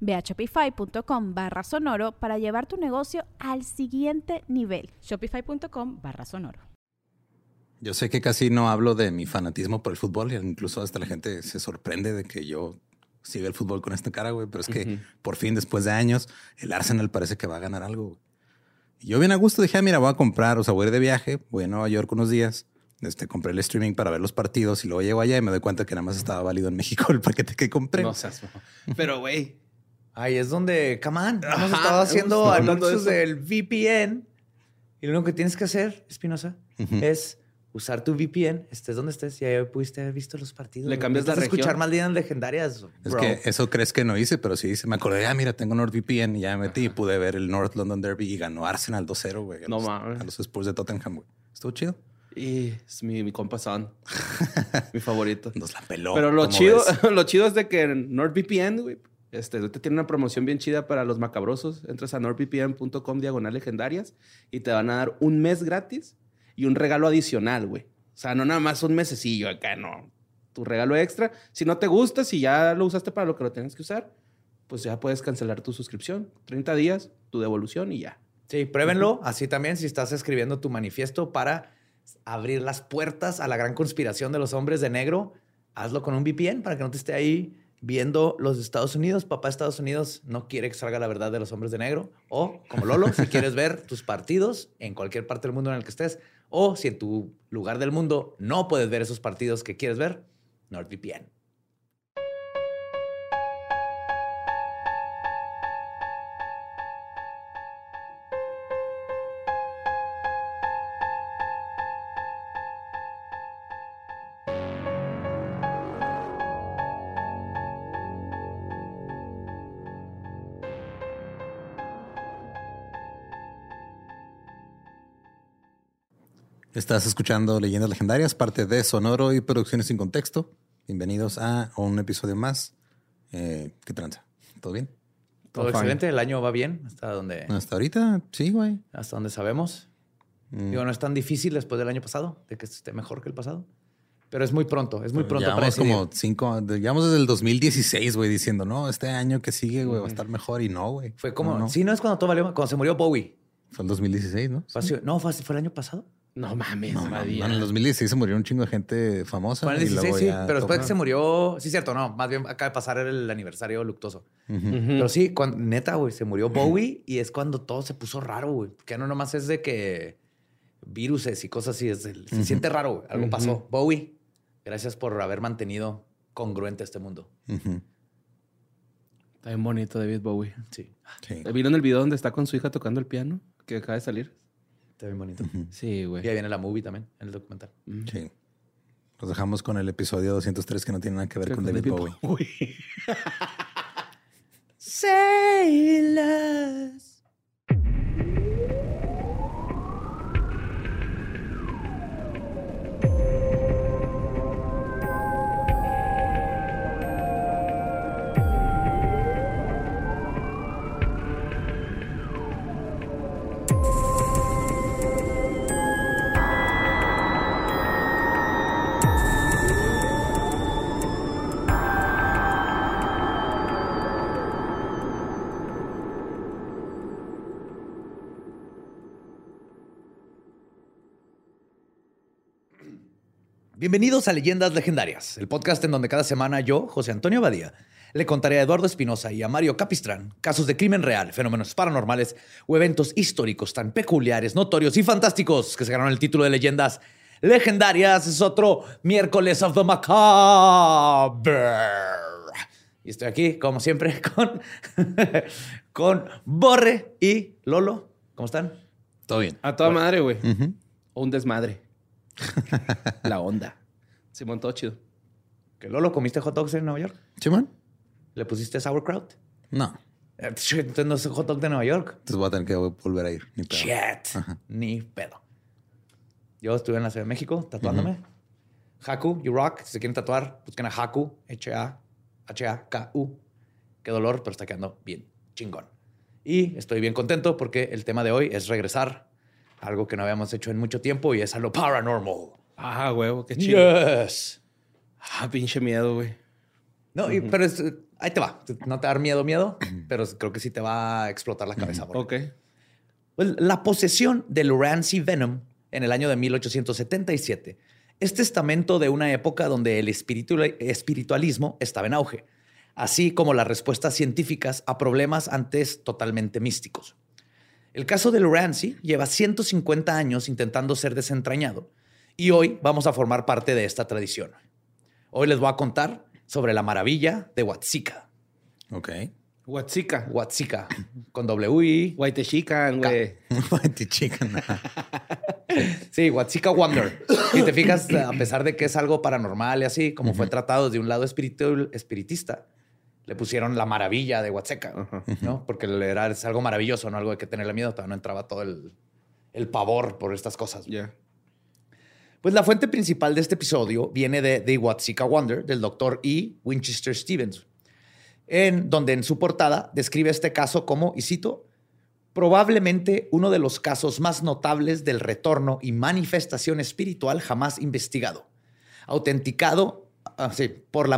Ve a shopify.com barra sonoro para llevar tu negocio al siguiente nivel. Shopify.com barra sonoro. Yo sé que casi no hablo de mi fanatismo por el fútbol, incluso hasta la gente se sorprende de que yo siga el fútbol con esta cara, güey, pero es que por fin, después de años, el Arsenal parece que va a ganar algo. Y yo bien a gusto dije, ah, mira, voy a comprar, o sea, voy a ir de viaje, voy a Nueva York unos días, este, compré el streaming para ver los partidos y luego llego allá y me doy cuenta que nada más estaba válido en México el paquete que compré. No seas, pero güey. Ahí es donde, come on, hemos estado haciendo anuncios del VPN y lo único que tienes que hacer, Espinosa, es usar tu VPN, estés donde estés, y ahí pudiste haber visto los partidos. Le cambias la región. escuchar Malditas legendarias. Es que eso crees que no hice, pero sí hice. Me acordé, ah, mira, tengo NordVPN y ya me metí y pude ver el North London Derby y ganó Arsenal 2-0, güey. No mames. A los Spurs de Tottenham, güey. Estuvo chido. Y es mi, mi compa Son. mi favorito. Nos la peló. Pero lo chido, lo chido es de que NordVPN, güey, este, te tiene una promoción bien chida para los macabrosos. Entras a nordvpn.com diagonal legendarias y te van a dar un mes gratis y un regalo adicional, güey. O sea, no nada más un mesecillo acá, no. Tu regalo extra. Si no te gusta, si ya lo usaste para lo que lo tienes que usar, pues ya puedes cancelar tu suscripción. 30 días, tu devolución y ya. Sí, pruébenlo. Así también si estás escribiendo tu manifiesto para abrir las puertas a la gran conspiración de los hombres de negro, hazlo con un VPN para que no te esté ahí viendo los Estados Unidos. Papá Estados Unidos no quiere que salga la verdad de los hombres de negro. O, como Lolo, si quieres ver tus partidos en cualquier parte del mundo en el que estés, o si en tu lugar del mundo no puedes ver esos partidos que quieres ver, NordVPN. Estás escuchando Leyendas Legendarias, parte de Sonoro y Producciones sin Contexto. Bienvenidos a un episodio más. Eh, ¿Qué tranza? ¿Todo bien? Todo, excelente. El año va bien hasta donde. Hasta ahorita, sí, güey. Hasta donde sabemos. Mm. Digo, no es tan difícil después del año pasado, de que esté mejor que el pasado. Pero es muy pronto, es muy pronto llevamos como cinco, llevamos desde el 2016, güey, diciendo, no, este año que sigue, güey, va a estar mejor y no, güey. Fue como, sí, no es cuando todo valió, cuando se murió Bowie. Fue el 2016, ¿no? no, fue, fue el año pasado. No mames, no, en el 2016 se murió un chingo de gente famosa. Fue en el 16, sí, pero después que se murió, sí, cierto, no, más bien acaba de pasar el aniversario luctuoso. Pero sí, cuando, neta, güey, se murió Bowie y es cuando todo se puso raro, güey. Que no nomás es de que viruses y cosas así, es se siente raro, güey. Algo pasó. Bowie, gracias por haber mantenido congruente este mundo. Está bien bonito David Bowie. Sí. sí. ¿Vieron el video donde está con su hija tocando el piano que acaba de salir? Está bien bonito. Sí, güey. Y ahí viene la movie también, en el documental. Sí. Los dejamos con el episodio 203 que no tiene nada que ver con, David, Bowie. Bowie. Bienvenidos a Leyendas Legendarias, el podcast en donde cada semana yo, José Antonio Badía, le contaré a Eduardo Espinosa y a Mario Capistrán casos de crimen real, fenómenos paranormales o eventos históricos tan peculiares, notorios y fantásticos que se ganaron el título de Leyendas legendarias. Es otro miércoles of the macabre. Y estoy aquí, como siempre, con, con Borre y Lolo. ¿Cómo están? Todo bien. A toda madre, güey. O un desmadre. La onda. Simón, todo chido. ¿Que Lolo comiste hot dogs en Nueva York? ¿Simón? ¿Le pusiste sauerkraut? No. Eh, shit, Entonces no es hot dog de Nueva York. Entonces voy a tener que volver a ir. Ni pedo. Shit. Ni pedo. Yo estuve en la Ciudad de México tatuándome. Haku, you rock. Si se quieren tatuar, busquen a Haku, H-A-H-A-K-U. Qué dolor, pero está quedando bien chingón. Y estoy bien contento porque el tema de hoy es regresar a algo que no habíamos hecho en mucho tiempo y es a lo paranormal. Ah, huevo, qué chido. Yes. Ah, pinche miedo, güey. No, y- pero es- ahí te va. No te va a dar miedo, miedo, pero creo que sí te va a explotar la cabeza. bro. Ok. Pues, la posesión del Ramsey Venom en el año de 1877 es testamento de una época donde el espiritu- espiritualismo estaba en auge, así como las respuestas científicas a problemas antes totalmente místicos. El caso del Ramsey lleva 150 años intentando ser desentrañado y hoy vamos a formar parte de esta tradición. Hoy les voy a contar sobre la maravilla de Huatzika. Ok. Huatzica. Huatzika, con W I. Guaitechican, güey. Guante chica, no. Sí, Huatzika Wonder. Si te fijas, a pesar de que es algo paranormal y así, como fue tratado desde un lado espiritu- espiritista, le pusieron la maravilla de Huatzeca, ¿no? Porque era, es algo maravilloso, no algo de que tenerle miedo. Todavía no entraba todo el, el pavor por estas cosas. Ya. Pues la fuente principal de este episodio viene de The Watsika Wonder del doctor E. Winchester Stevens, en donde en su portada describe este caso como, y cito, probablemente uno de los casos más notables del retorno y manifestación espiritual jamás investigado, autenticado ah, sí, por,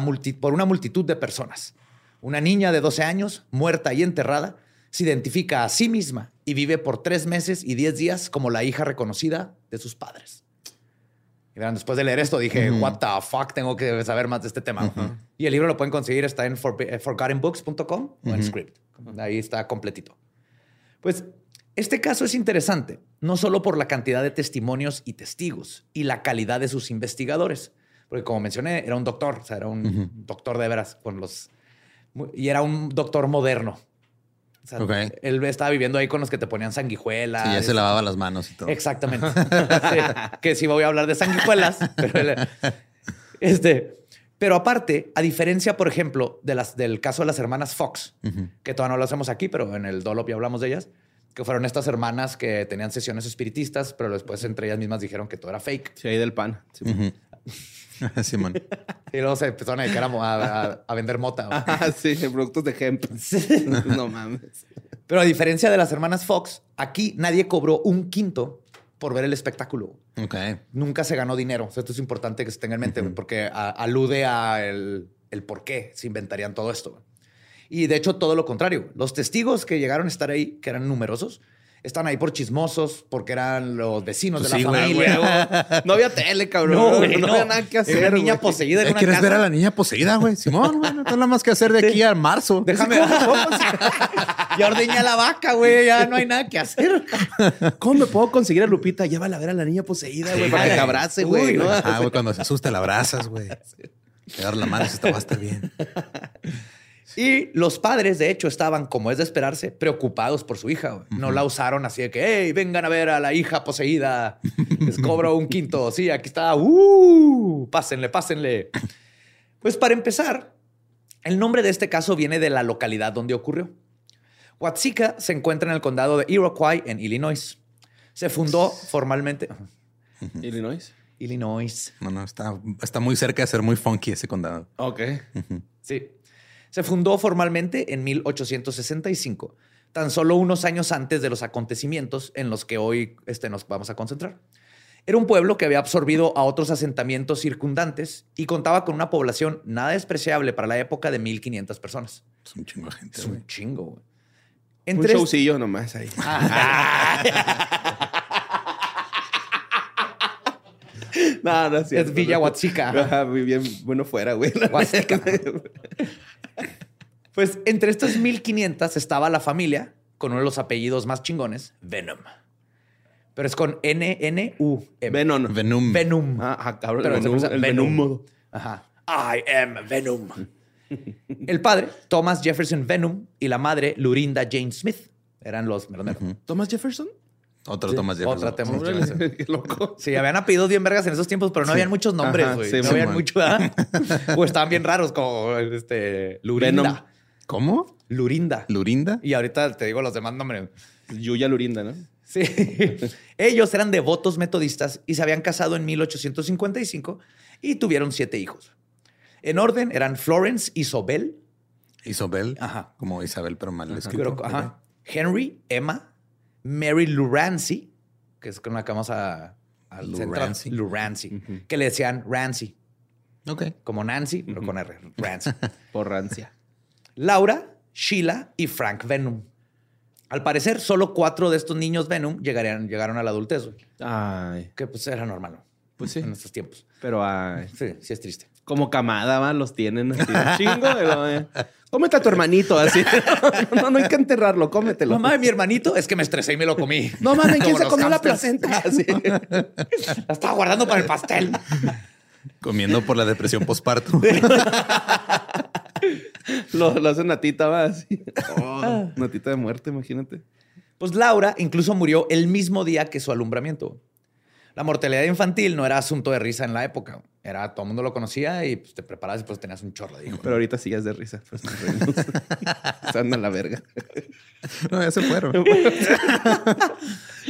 por una multitud de personas. Una niña de 12 años, muerta y enterrada, se identifica a sí misma y vive por tres meses y diez días como la hija reconocida de sus padres. Después de leer esto dije, what the fuck, tengo que saber más de este tema. Y el libro lo pueden conseguir, está en for- eh, forgottenbooks.com o en Script. Ahí está completito. Pues este caso es interesante, no solo por la cantidad de testimonios y testigos y la calidad de sus investigadores, porque como mencioné, era un doctor, o sea, era un doctor de veras con los... Y era un doctor moderno. O sea, Ok. Él estaba viviendo ahí con los que te ponían sanguijuelas. Sí, ya se lavaba las manos y todo. Exactamente. Sí, que sí voy a hablar de sanguijuelas, pero, este, pero aparte, a diferencia, por ejemplo, de las, del caso de las hermanas Fox, que todavía no lo hacemos aquí, pero en el Dolop ya hablamos de ellas, que fueron estas hermanas que tenían sesiones espiritistas, pero después entre ellas mismas dijeron que todo era fake. Sí, ahí del pan. Sí. Simón. Y luego se empezaron a dedicar a, vender mota. güey. Ah, sí, productos de hemp. No mames. Pero a diferencia de las hermanas Fox, aquí nadie cobró un quinto por ver el espectáculo. Ok. nunca se ganó dinero. O sea, esto es importante que se tenga en mente porque a- alude a el, el por qué se inventarían todo esto. Y de hecho, todo lo contrario. Los testigos que llegaron a estar ahí, que eran numerosos, están ahí por chismosos, porque eran los vecinos Pues de sí, la güey, familia. No había tele, cabrón. No, güey, no, no. había nada que hacer. Era una niña güey. poseída en una ¿Quieres casa. ver a la niña poseída, güey? Simón, güey, no tengo nada más que hacer de aquí a marzo. Déjame. ya ordeñé a la vaca, güey. Ya no hay nada que hacer. ¿Cómo me puedo conseguir a Lupita? Llévala a ver a la niña poseída, güey, Sí, para que te güey. abrace, Uy, güey. Ah, güey, cuando se asusta la abrazas, güey. Le das la mano y dices, "Te va a estar bien. Y los padres, de hecho, estaban, como es de esperarse, preocupados por su hija. No la usaron así de que, hey, vengan a ver a la hija poseída. Les cobro un quinto. Sí, aquí está. ¡Uh! Pásenle, pásenle. Pues para empezar, el nombre de este caso viene de la localidad donde ocurrió. Watsika se encuentra en el condado de Iroquois, en Illinois. Se fundó formalmente. Illinois. Illinois. No, no, está, está muy cerca de ser muy funky ese condado. Ok. Sí. Se fundó formalmente en 1865, tan solo unos años antes de los acontecimientos en los que hoy este, nos vamos a concentrar. Era un pueblo que había absorbido a otros asentamientos circundantes y contaba con una población nada despreciable para la época de 1.500 personas. Es un chingo de gente, Es un chingo. güey. Un showcillo nomás ahí. no, no es cierto. Es Villa Huachica. Bien, bueno fuera, güey. Pues entre estas 1500 estaba la familia con uno de los apellidos más chingones, Venom. Pero es con N-N-U. Venom. Venom. Venom. Ah, cabrón. Pero Venom, el. Ajá. I am Venom. El padre, Thomas Jefferson Venom, y la madre, Lurinda Jane Smith. Eran los meroneros. ¿Thomas Jefferson? Otro Thomas Jefferson. Otra Thomas Jefferson. Qué loco. Sí, habían apellidos bien vergas en esos tiempos, pero no habían muchos nombres, güey. sí, no sí, habían man. mucho, ¿verdad? o estaban bien raros, como este Lurinda. Venom. ¿Cómo? Lurinda. ¿Lurinda? Y ahorita te digo los demás nombres. Yuya Lurinda, ¿no? Sí. Ellos eran devotos metodistas y se habían casado en 1855 y tuvieron siete hijos. En orden eran Florence Isobel, Isabel. Ajá. Como Isabel, pero mal escrito. pero- ajá, Henry, Emma, Mary Lurancy, que es con la que vamos a, central, Lurancy. Lurancy, que le decían Rancy, Ok. como Nancy, pero con R, Rancy. Por rancia. Laura, Sheila y Frank Venom. Al parecer, solo cuatro de estos niños Venom llegarían, llegaron a la adultez, güey, Ay, que pues era normal, ¿no? pues sí. En estos tiempos. Pero ay, Sí, sí es triste. como camada, ¿va? los tienen así. un Chingo. eh, Cómete a tu hermanito, así. No, no hay que enterrarlo, cómetelo. Mamá de mi hermanito es que me estresé y me lo comí. No mames, ¿quién se comió la placenta? Así. La estaba guardando para el pastel. Comiendo por la depresión postparto. Lo, lo hace Natita, va así. Oh, natita de muerte, imagínate. Pues Laura incluso murió el mismo día que su alumbramiento. La mortalidad infantil no era asunto de risa en la época. Era, todo el mundo lo conocía y pues, te preparabas y pues tenías un chorro de hijos. Pero ahorita sí es de risa. Pues. Se anda la verga. No, ya se fueron.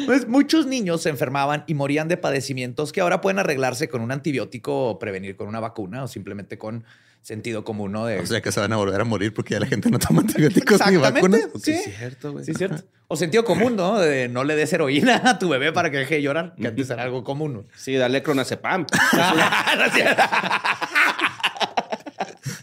Pues muchos niños se enfermaban y morían de padecimientos que ahora pueden arreglarse con un antibiótico o prevenir con una vacuna o simplemente con sentido común, ¿no? De, O sea que se van a volver a morir porque ya la gente no toma antibióticos ni vacunas. sí. Es cierto, güey. Sí, cierto. O sentido común, ¿no? De no le des heroína a tu bebé para que deje de llorar, que antes era algo común. ¿no? Sí, dale clonazepam. Cierto.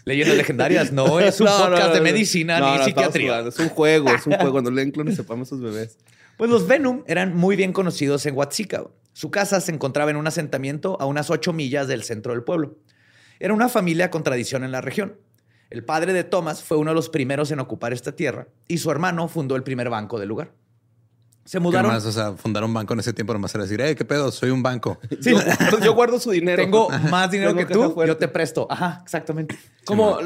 Leyendas legendarias, no es un No, podcast no, de no. medicina No, ni no, psiquiatría. Es un juego, es un juego. No leen clonazepam a sus bebés. Pues los Venom eran muy bien conocidos en Huatzica. Su casa se encontraba en un asentamiento a unas ocho millas del centro del pueblo. Era una familia con tradición en la región. El padre de Thomas fue uno de los primeros en ocupar esta tierra y su hermano fundó el primer banco del lugar. Se ¿Qué mudaron. más? O sea, fundar un banco en ese tiempo nomás era decir, hey, ¿qué pedo? Soy un banco. Sí. Yo, yo guardo su dinero. Tengo más dinero Tengo que tú, fuerte. yo te presto. Ajá, exactamente. Como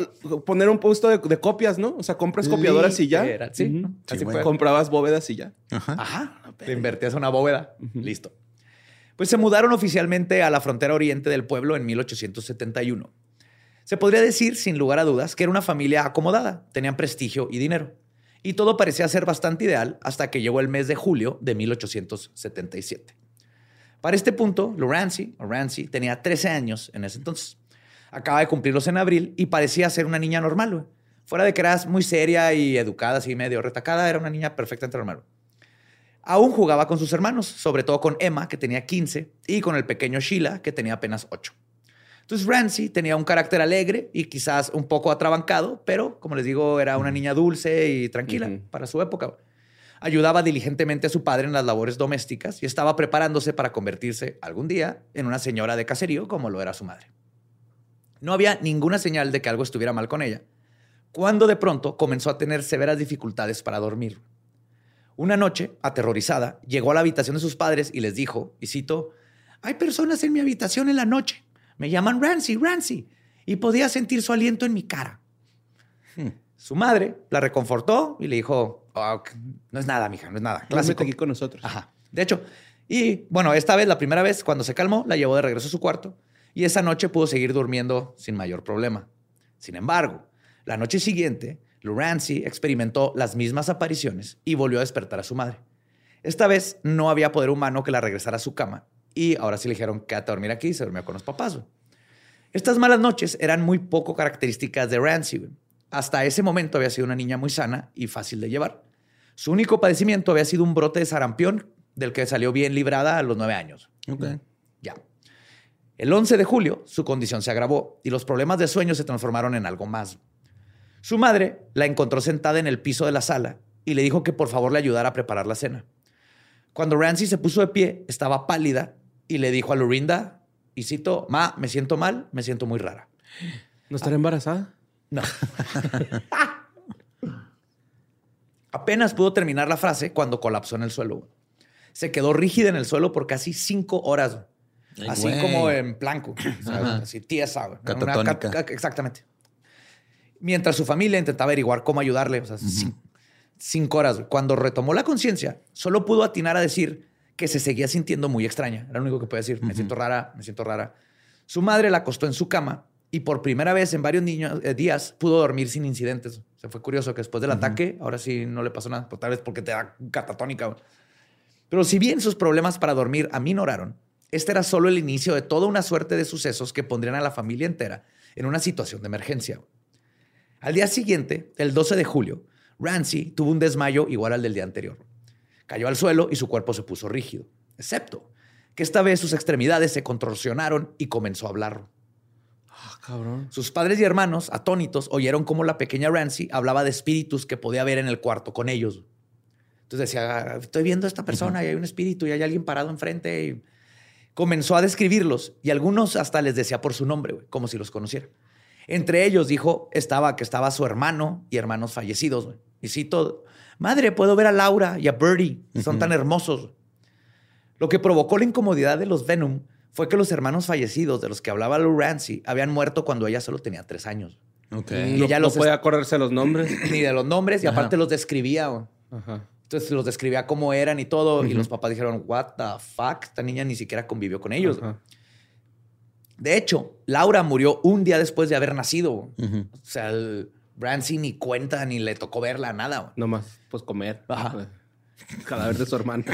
poner un puesto de, de copias, ¿no? O sea, compras copiadoras y ya. Sí, así fue. Comprabas bóvedas y ya. Ajá. Ajá. Te invertías en una bóveda. Listo. Pues se mudaron oficialmente a la frontera oriente del pueblo en 1871. Se podría decir, sin lugar a dudas, que era una familia acomodada, tenían prestigio y dinero. Y todo parecía ser bastante ideal hasta que llegó el mes de julio de 1877. Para este punto, Lorancy, o Rancy, tenía 13 años en ese entonces. Acaba de cumplirlos en abril y parecía ser una niña normal. Fuera de que eras muy seria y educada, así medio retacada, era una niña perfectamente normal. Aún jugaba con sus hermanos, sobre todo con Emma, que tenía 15, y con el pequeño Sheila, que tenía apenas 8. Entonces Rancy tenía un carácter alegre y quizás un poco atrabancado, pero como les digo, era una niña dulce y tranquila para su época. Ayudaba diligentemente a su padre en las labores domésticas y estaba preparándose para convertirse algún día en una señora de caserío como lo era su madre. No había ninguna señal de que algo estuviera mal con ella, cuando de pronto comenzó a tener severas dificultades para dormir. Una noche, aterrorizada, llegó a la habitación de sus padres y les dijo, y cito, hay personas en mi habitación en la noche. Me llaman Rancy, Rancy. Y podía sentir su aliento en mi cara. Su madre la reconfortó y le dijo, "Oh, no es nada, mija, no es nada. Clásico Clásico. aquí con nosotros. Ajá. De hecho, y bueno, esta vez, la primera vez, cuando se calmó, la llevó de regreso a su cuarto y esa noche pudo seguir durmiendo sin mayor problema. Sin embargo, la noche siguiente, Lurancy experimentó las mismas apariciones y volvió a despertar a su madre. Esta vez no había poder humano que la regresara a su cama y ahora sí le dijeron, quédate a dormir aquí y se durmió con los papás. güey. Estas malas noches eran muy poco características de Rancy. güey. Hasta ese momento había sido una niña muy sana y fácil de llevar. Su único padecimiento había sido un brote de sarampión del que salió bien librada a los nueve años. Ok. Ya. El 11 de julio, su condición se agravó y los problemas de sueño se transformaron en algo más. Su madre la encontró sentada en el piso de la sala y le dijo que por favor le ayudara a preparar la cena. Cuando Rancy se puso de pie, estaba pálida y le dijo a Lorinda, y cito, Ma, me siento mal, me siento muy rara. ¿No estará embarazada? No. Apenas pudo terminar la frase cuando colapsó en el suelo. se quedó rígida en el suelo por casi cinco horas. Ay, así güey. como en blanco. así tiesa. Una exactamente. Mientras su familia intentaba averiguar cómo ayudarle. O sea, cin- cinco horas. Cuando retomó la conciencia, solo pudo atinar a decir que se seguía sintiendo muy extraña. Era lo único que podía decir. Me siento rara, me siento rara. Su madre la acostó en su cama y por primera vez en varios niños, eh, días pudo dormir sin incidentes. O sea, fue curioso que después del ataque, ahora sí no le pasó nada. Pues, tal vez porque te da catatónica. Pero si bien sus problemas para dormir aminoraron, este era solo el inicio de toda una suerte de sucesos que pondrían a la familia entera en una situación de emergencia. Al día siguiente, el 12 de julio, Ramsey tuvo un desmayo igual al del día anterior. Cayó al suelo y su cuerpo se puso rígido, excepto que esta vez sus extremidades se contorsionaron y comenzó a hablar. Ah, cabrón. Sus padres y hermanos, atónitos, oyeron cómo la pequeña Ramsey hablaba de espíritus que podía ver en el cuarto con ellos. Entonces decía, estoy viendo a esta persona y hay un espíritu y hay alguien parado enfrente. Y comenzó a describirlos y algunos hasta les decía por su nombre, como si los conociera. Entre ellos dijo estaba que estaba su hermano y hermanos fallecidos. güey. Y cito, madre, puedo ver a Laura y a Birdie, son tan hermosos. Lo que provocó la incomodidad de los Venom fue que los hermanos fallecidos de los que hablaba Lou Ramsey habían muerto cuando ella solo tenía tres años. Ok. Y no, ella no los puede acordarse los nombres. Ni de los nombres y Ajá. aparte los describía. Ajá. Entonces los describía cómo eran y todo. Y los papás dijeron, what the fuck? Esta niña ni siquiera convivió con ellos. Ajá. De hecho, Laura murió un día después de haber nacido. O sea, el Brancy ni cuenta ni le tocó verla, nada. Nomás, pues comer. Ajá. Cadáver de su hermana.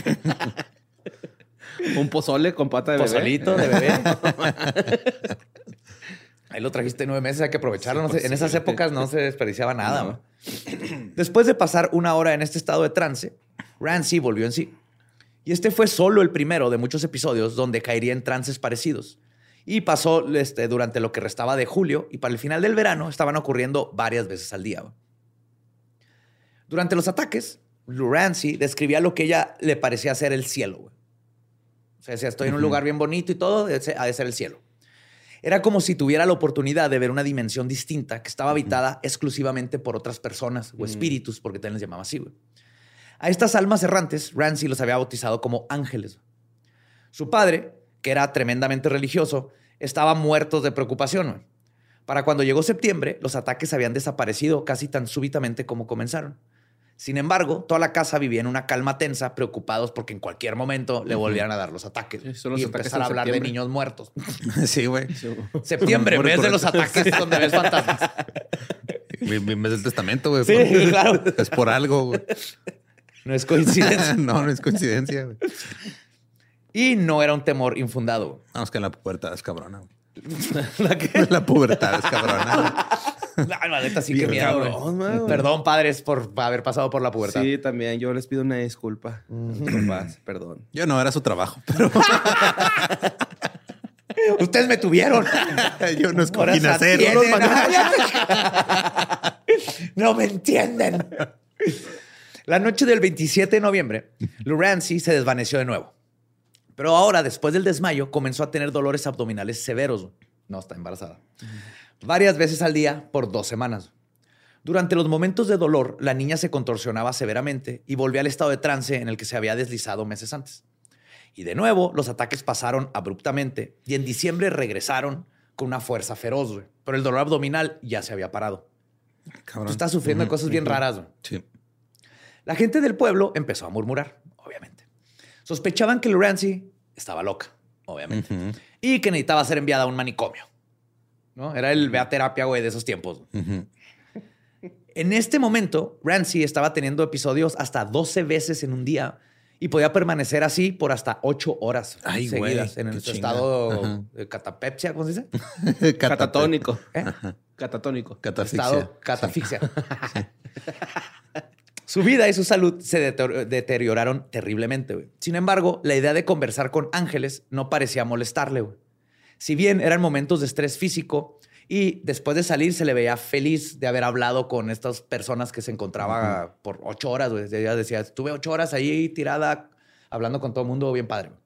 Un pozole con pata de bebé. Pozolito de bebé. Ahí lo trajiste nueve meses, hay que aprovecharlo. No sé, en esas épocas no se desperdiciaba nada. No. Después de pasar una hora en este estado de trance, Ramsey volvió en sí. Y este fue solo el primero de muchos episodios donde caería en trances parecidos. Y pasó este, durante lo que restaba de julio y para el final del verano estaban ocurriendo varias veces al día. Durante los ataques, Ramsey describía lo que ella le parecía ser el cielo. güey. O sea, decía, estoy en un lugar bien bonito y todo, ha de ser el cielo. Era como si tuviera la oportunidad de ver una dimensión distinta que estaba habitada exclusivamente por otras personas o espíritus, porque también les llamaba así. güey. A estas almas errantes, Ramsey los había bautizado como ángeles. Su padre, que era tremendamente religioso, estaba muerto de preocupación. Para cuando llegó septiembre, los ataques habían desaparecido casi tan súbitamente como comenzaron. Sin embargo, toda la casa vivía en una calma tensa, preocupados porque en cualquier momento le volvieran a dar los ataques Sí, son los y ataques empezar a hablar de niños muertos. Sí, güey. Septiembre, mes de los ataques donde ves fantasmas. Mi, mi mes del testamento, güey. Sí, Por- claro. Es por algo, güey. No es coincidencia. no, no es coincidencia, güey. Y no era un temor infundado. Vamos que la pubertad es cabrona. La que- La pubertad es cabrona. Ay, la neta, sí, Bien qué miedo. cabrón. Perdón, padres, por haber pasado por la pubertad. Sí, también. Yo les pido una disculpa. papás, perdón. Yo no, era su trabajo, pero Ustedes me tuvieron. yo no escogí nacer. atienden. no me entienden. La noche del 27 de noviembre, Lou Ramsey se desvaneció de nuevo. Pero ahora, después del desmayo, comenzó a tener dolores abdominales severos. No, está embarazada. Varias veces al día por dos semanas. Durante los momentos de dolor, la niña se contorsionaba severamente y volvía al estado de trance en el que se había deslizado meses antes. Y de nuevo, los ataques pasaron abruptamente y en diciembre regresaron con una fuerza feroz. Pero el dolor abdominal ya se había parado. Cabrón. Tú estás sufriendo cosas bien raras. Sí. La gente del pueblo empezó a murmurar. Sospechaban que Ramsey estaba loca, obviamente, y que necesitaba ser enviada a un manicomio. ¿no? Era el vea terapia, güey, de esos tiempos. En este momento, Ramsey estaba teniendo episodios hasta 12 veces en un día y podía permanecer así por hasta 8 horas Ay, güey, seguidas en chinga. estado Ajá. de catapepsia, ¿cómo se dice? Catatónico. ¿Eh? Catatónico. Catafixia. Estado catafixia. Su vida y su salud se deter- deterioraron terriblemente. Sin embargo, la idea de conversar con ángeles no parecía molestarle. Si bien eran momentos de estrés físico y después de salir se le veía feliz de haber hablado con estas personas que se encontraba por ocho horas. Ella decía, estuve ocho horas ahí tirada hablando con todo el mundo, bien padre. güey".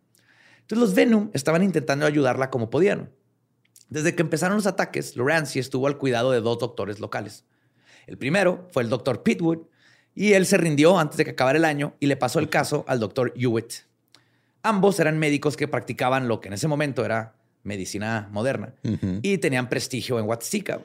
Entonces los Venom estaban intentando ayudarla como podían. Desde que empezaron los ataques, Lorenzi estuvo al cuidado de dos doctores locales. El primero fue el doctor Pitwood y él se rindió antes de que acabara el año y le pasó el caso al doctor Hewitt. Ambos eran médicos que practicaban lo que en ese momento era medicina moderna y tenían prestigio en Huatztica.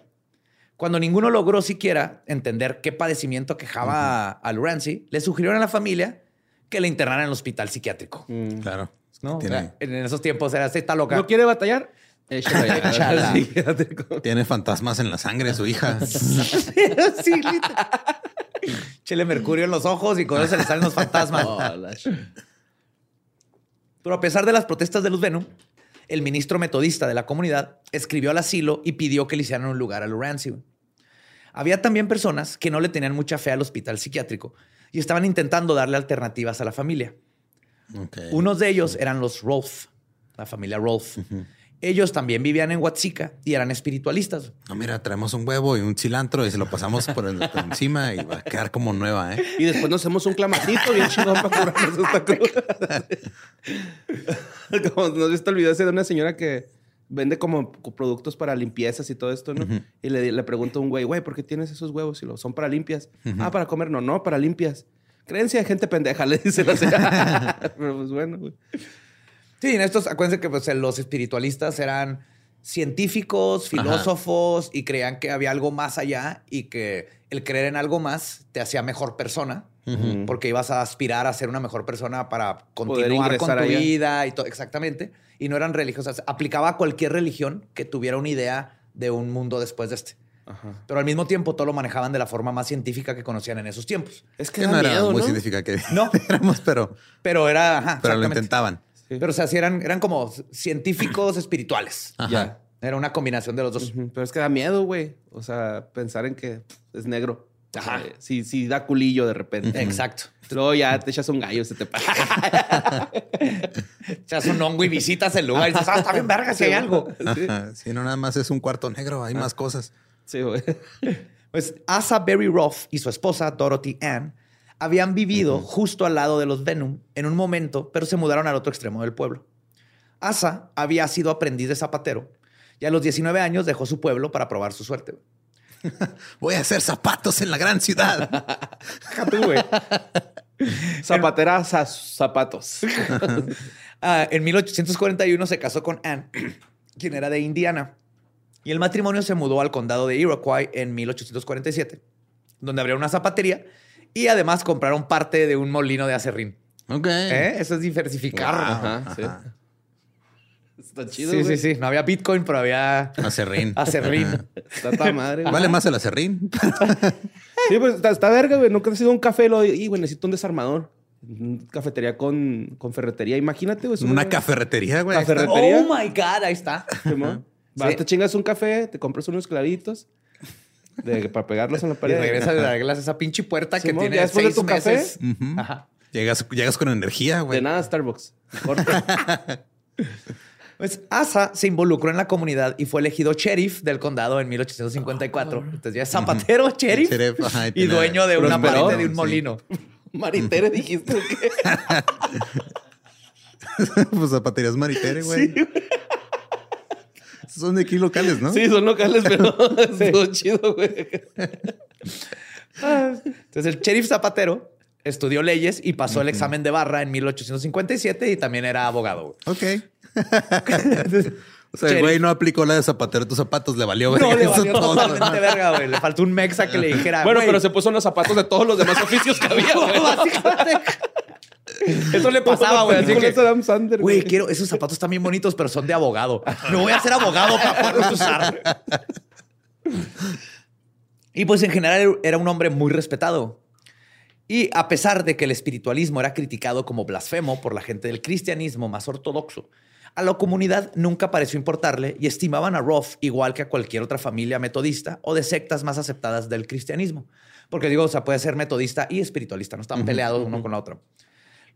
Cuando ninguno logró siquiera entender qué padecimiento quejaba a Lurancy, le sugirieron a la familia que le internaran en el hospital psiquiátrico. Mm. Claro. ¿no? en esos tiempos era, está loca. ¿No quiere batallar? Échala. Tiene fantasmas en la sangre, su hija. sí, Chele mercurio en los ojos y con eso se le salen los fantasmas. Oh, Pero a pesar de las protestas de Luz Venom, el ministro metodista de la comunidad escribió al asilo y pidió que le hicieran un lugar a Lurancy. Había también personas que no le tenían mucha fe al hospital psiquiátrico y estaban intentando darle alternativas a la familia. Unos de ellos eran los Rolf, la familia Rolf. Ellos también vivían en Huatzica y eran espiritualistas. No, mira, traemos un huevo y un cilantro y se lo pasamos por, encima y va a quedar como nueva, ¿eh? Y después nos hacemos un clamatito bien chingón para curarnos esta cruda. como nos visto el video ese de una señora que vende como productos para limpiezas y todo esto, ¿no? Y le, le pregunto a un güey, güey, ¿por qué tienes esos huevos? Y lo son para limpias. Ah, para comer, no, no, para limpias. Creencia de gente pendeja, le dice la señora. Pero pues bueno, güey. Sí, en estos, acuérdense que pues, los espiritualistas eran científicos, filósofos y creían que había algo más allá y que el creer en algo más te hacía mejor persona porque ibas a aspirar a ser una mejor persona para continuar con tu vida y todo. Exactamente. Y no eran religiosas. Aplicaba a cualquier religión que tuviera una idea de un mundo después de este. Pero al mismo tiempo todo lo manejaban de la forma más científica que conocían en esos tiempos. Es que, no era muy científica que no éramos, pero pero era, pero lo intentaban. Pero o sea, sí eran, eran como científicos espirituales. Ya. Era una combinación de los dos. Pero es que da miedo, güey. O sea, pensar en que es negro. Ajá. sí, sí, da culillo de repente. Exacto. Luego ya te echas un gallo, se te pasa. echas un hongo y visitas el lugar y dices, ah, está bien verga si hay algo. Sí. no nada más es un cuarto negro, hay más cosas. Sí, güey. Pues Asa Berry Roth y su esposa Dorothy Ann habían vivido justo al lado de los Venom en un momento, pero se mudaron al otro extremo del pueblo. Asa había sido aprendiz de zapatero y a los 19 años dejó su pueblo para probar su suerte. Voy a hacer zapatos en la gran ciudad. Tú, güey. Zapatera zapatos. Ah, en 1841 se casó con Anne, quien era de Indiana. Y el matrimonio se mudó al condado de Iroquois en 1847, donde abrió una zapatería y además compraron parte de un molino de acerrín. Ok. ¿Eh? Eso es diversificar. Ajá, Sí. Está chido. Sí, sí, sí. No había Bitcoin, pero había acerrín. Acerrín. está toda madre. Vale más el acerrín. sí, pues está, verga, güey. Nunca he sido un café. Lo, y, güey, necesito un desarmador. Cafetería con, con ferretería. Imagínate, güey. Una, cafetería, güey. Oh my God, ahí está. te chingas un café, te compras unos claritos de, para pegarlos en la pared. Y regresas y arreglas esa pinche puerta que tiene después seis de tu meses. café. Ajá. Llegas, llegas con energía, güey. De nada, Starbucks. Pues Asa se involucró en la comunidad y fue elegido sheriff del condado en 1854. Entonces ya es zapatero, sheriff, y dueño de una parte de un molino. Maritere dijiste que. pues zapaterías Maritere, güey. Sí, son de aquí locales, ¿no? Sí, son locales, pero es todo chido, güey. Entonces, el sheriff Zapatero estudió leyes y pasó el examen de barra en 1857 y también era abogado. Ok. o sea, el güey no aplicó la de zapatero tus zapatos, le valió verga. No, le valió totalmente verga, güey. Le faltó un mexa que le dijera. Bueno, pero se puso en los zapatos de todos los demás oficios que había, güey. Eso le pasaba, güey. Así que, güey, quiero, esos zapatos están bien bonitos, pero son de abogado. No voy a ser abogado para poderlos usar. Y pues en general era un hombre muy respetado. Y a pesar de que el espiritualismo era criticado como blasfemo por la gente del cristianismo más ortodoxo, a la comunidad nunca pareció importarle y estimaban a Roth igual que a cualquier otra familia metodista o de sectas más aceptadas del cristianismo. Porque digo, o sea, puede ser metodista y espiritualista, no están peleados uno con la otra.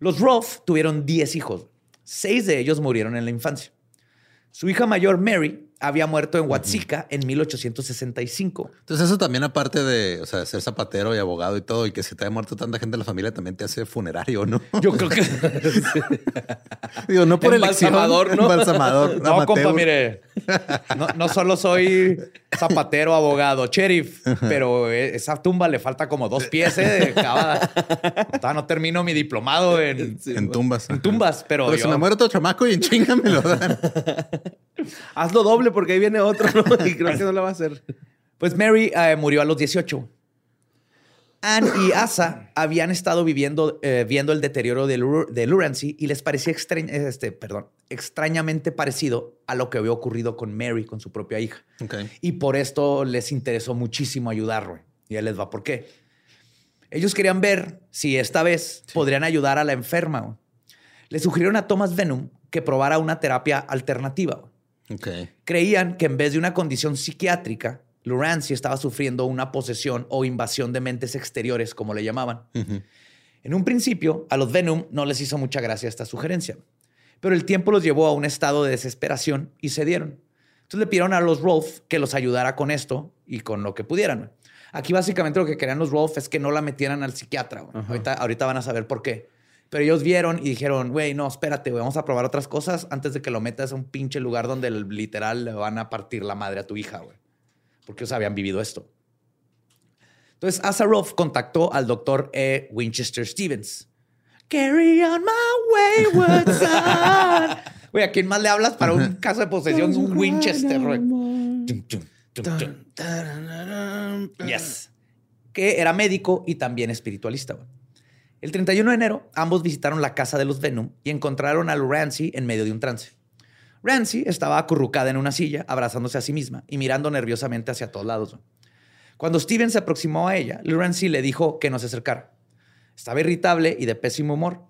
Los Roth tuvieron 10 hijos. Seis de ellos murieron en la infancia. Su hija mayor, Mary, había muerto en Huatzika en 1865. Entonces eso también aparte de, o sea, ser zapatero y abogado y todo y que se te haya muerto tanta gente en la familia también te hace funerario, ¿no? Yo creo que... Digo, no por Embalsamador, elección, ¿no? Embalsamador, No, compa, amateur. mire. No, no solo soy zapatero, abogado, sheriff, pero esa tumba le falta como dos pies ¿eh? de. Todavía no termino mi diplomado en, En tumbas. en tumbas, pero, Pero yo- si me muere otro chamaco y en chinga me lo dan. Hazlo doble porque ahí viene otro, ¿no? Y creo que no lo va a hacer. Pues Mary eh, murió a los 18. Anne y Asa habían estado viviendo, eh, viendo el deterioro de, Lu- de Lurancy y les parecía extrañ- este, perdón, extrañamente parecido a lo que había ocurrido con Mary, con su propia hija. Ok. Y por esto les interesó muchísimo ayudar, güey. Y ahí les va por qué. Ellos querían ver si esta vez podrían ayudar a la enferma. Le sugirieron a Thomas Venom que probara una terapia alternativa. Creían que en vez de una condición psiquiátrica, Lurancy estaba sufriendo una posesión o invasión de mentes exteriores, como le llamaban. En un principio, a los Venom no les hizo mucha gracia esta sugerencia, pero el tiempo los llevó a un estado de desesperación y cedieron. Entonces le pidieron a los Rolf que los ayudara con esto y con lo que pudieran. Aquí básicamente lo que querían los Rolf es que no la metieran al psiquiatra. ahorita van a saber por qué. Pero ellos vieron y dijeron, güey, no, espérate, vamos a probar otras cosas antes de que lo metas a un pinche lugar donde literal le van a partir la madre a tu hija, güey. Porque ellos habían vivido esto. Entonces, Asaroff contactó al doctor E. Winchester Stevens. Carry on my wayward son. Güey, ¿a quién más le hablas para un caso de posesión? Un Winchester, güey. Yes. Que era médico y también espiritualista. güey. El 31 de enero, ambos visitaron la casa de los Venom y encontraron a Rancy en medio de un trance. Rancy estaba acurrucada en una silla, abrazándose a sí misma y mirando nerviosamente hacia todos lados. Cuando Steven se aproximó a ella, Rancy le dijo que no se acercara. Estaba irritable y de pésimo humor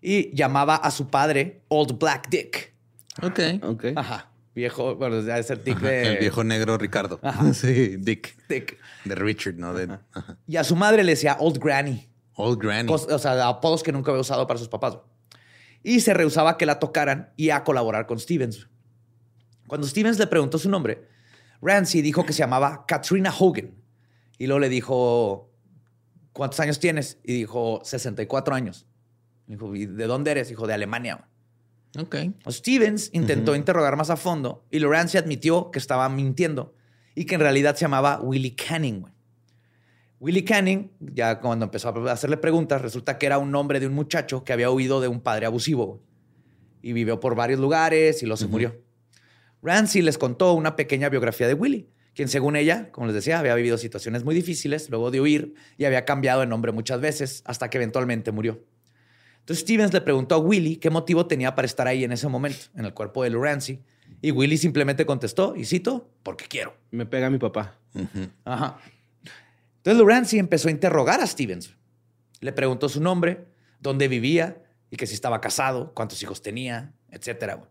y llamaba a su padre Old Black Dick. Ok. Ok. Ajá. Viejo, bueno, debe ser Dick Ajá, de... El viejo negro Ricardo. Sí, Dick. Dick. De Richard, ¿no? De ajá. Y a su madre le decía Old Granny. Old Granny. Cos- o sea, apodos que nunca había usado para sus papás. Y se rehusaba a que la tocaran y a colaborar con Stevens. Cuando Stevens le preguntó su nombre, Rancy dijo que se llamaba Katrina Hogan. Y luego le dijo, ¿cuántos años tienes? Y dijo, 64 años. Dijo, ¿y de dónde eres? Dijo, de Alemania. Ok. Stevens intentó interrogar más a fondo y Lorenzi admitió que estaba mintiendo y que en realidad se llamaba Willie Canning. Willie Canning, ya cuando empezó a hacerle preguntas, resulta que era un nombre de un muchacho que había huido de un padre abusivo y vivió por varios lugares y luego se murió. Rancy les contó una pequeña biografía de Willie, quien según ella, como les decía, había vivido situaciones muy difíciles luego de huir y había cambiado de nombre muchas veces hasta que eventualmente murió. Entonces Stevens le preguntó a Willie qué motivo tenía para estar ahí en ese momento, en el cuerpo de Lurancy, y Willie simplemente contestó, y cito, porque quiero. Me pega mi papá. Ajá. Entonces Lurancy empezó a interrogar a Stevens. Le preguntó su nombre, dónde vivía y que si estaba casado, cuántos hijos tenía, etcétera. güey.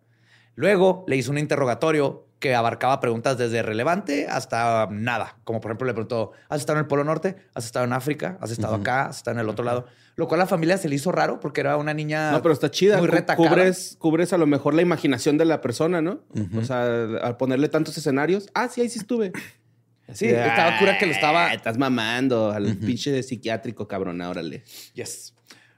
Luego le hizo un interrogatorio que abarcaba preguntas desde relevante hasta nada. Como por ejemplo le preguntó, ¿has estado en el Polo Norte? ¿Has estado en África? ¿Has estado acá? ¿Has estado en el otro lado? Lo cual a la familia se le hizo raro porque era una niña No, pero está chida. muy retacada. Cubres, cubres a lo mejor la imaginación de la persona, ¿no? O sea, al ponerle tantos escenarios. Ah, sí, ahí sí estuve. Sí, estaba cura que lo estaba... Ah, Estás mamando al pinche psiquiátrico, cabrón, órale. Yes.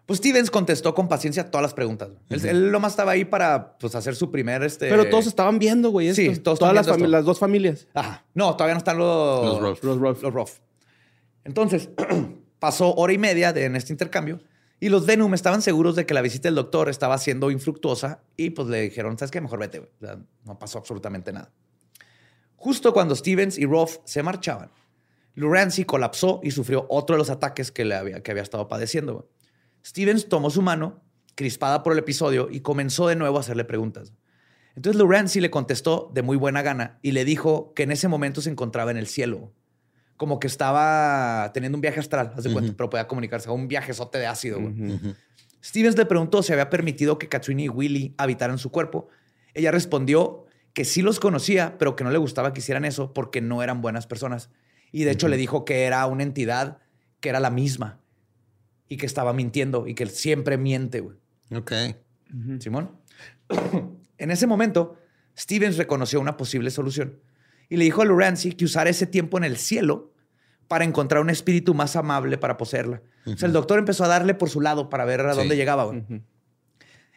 Pues Stevens contestó con paciencia todas las preguntas. Él, él nomás estaba ahí para pues, hacer su primer... Este... Pero todos estaban viendo, güey. Sí, todos Todas las, esto. las dos familias. Ajá. No, todavía no están los... Los Rolf. Los Rolf. Los Rolf. Entonces, pasó hora y media de, en este intercambio y los Venom estaban seguros de que la visita del doctor estaba siendo infructuosa y pues le dijeron, ¿sabes qué? Mejor vete. güey". O sea, no pasó absolutamente nada. Justo cuando Stevens y Rolf se marchaban, Lurancy colapsó y sufrió otro de los ataques que, le había, que había estado padeciendo. Stevens tomó su mano, crispada por el episodio, y comenzó de nuevo a hacerle preguntas. Entonces Lurancy le contestó de muy buena gana y le dijo que en ese momento se encontraba en el cielo. Como que estaba teniendo un viaje astral, haz de cuenta, pero podía comunicarse, un viajezote de ácido. Stevens le preguntó si había permitido que Katrina y Willie habitaran su cuerpo. Ella respondió que sí los conocía, pero que no le gustaba que hicieran eso porque no eran buenas personas. Y de hecho le dijo que era una entidad que era la misma y que estaba mintiendo y que él siempre miente, güey. Ok. Simón. en ese momento, Stevens reconoció una posible solución y le dijo a Lurancy que usara ese tiempo en el cielo para encontrar un espíritu más amable para poseerla. O sea, el doctor empezó a darle por su lado para ver a Sí. dónde llegaba. güey.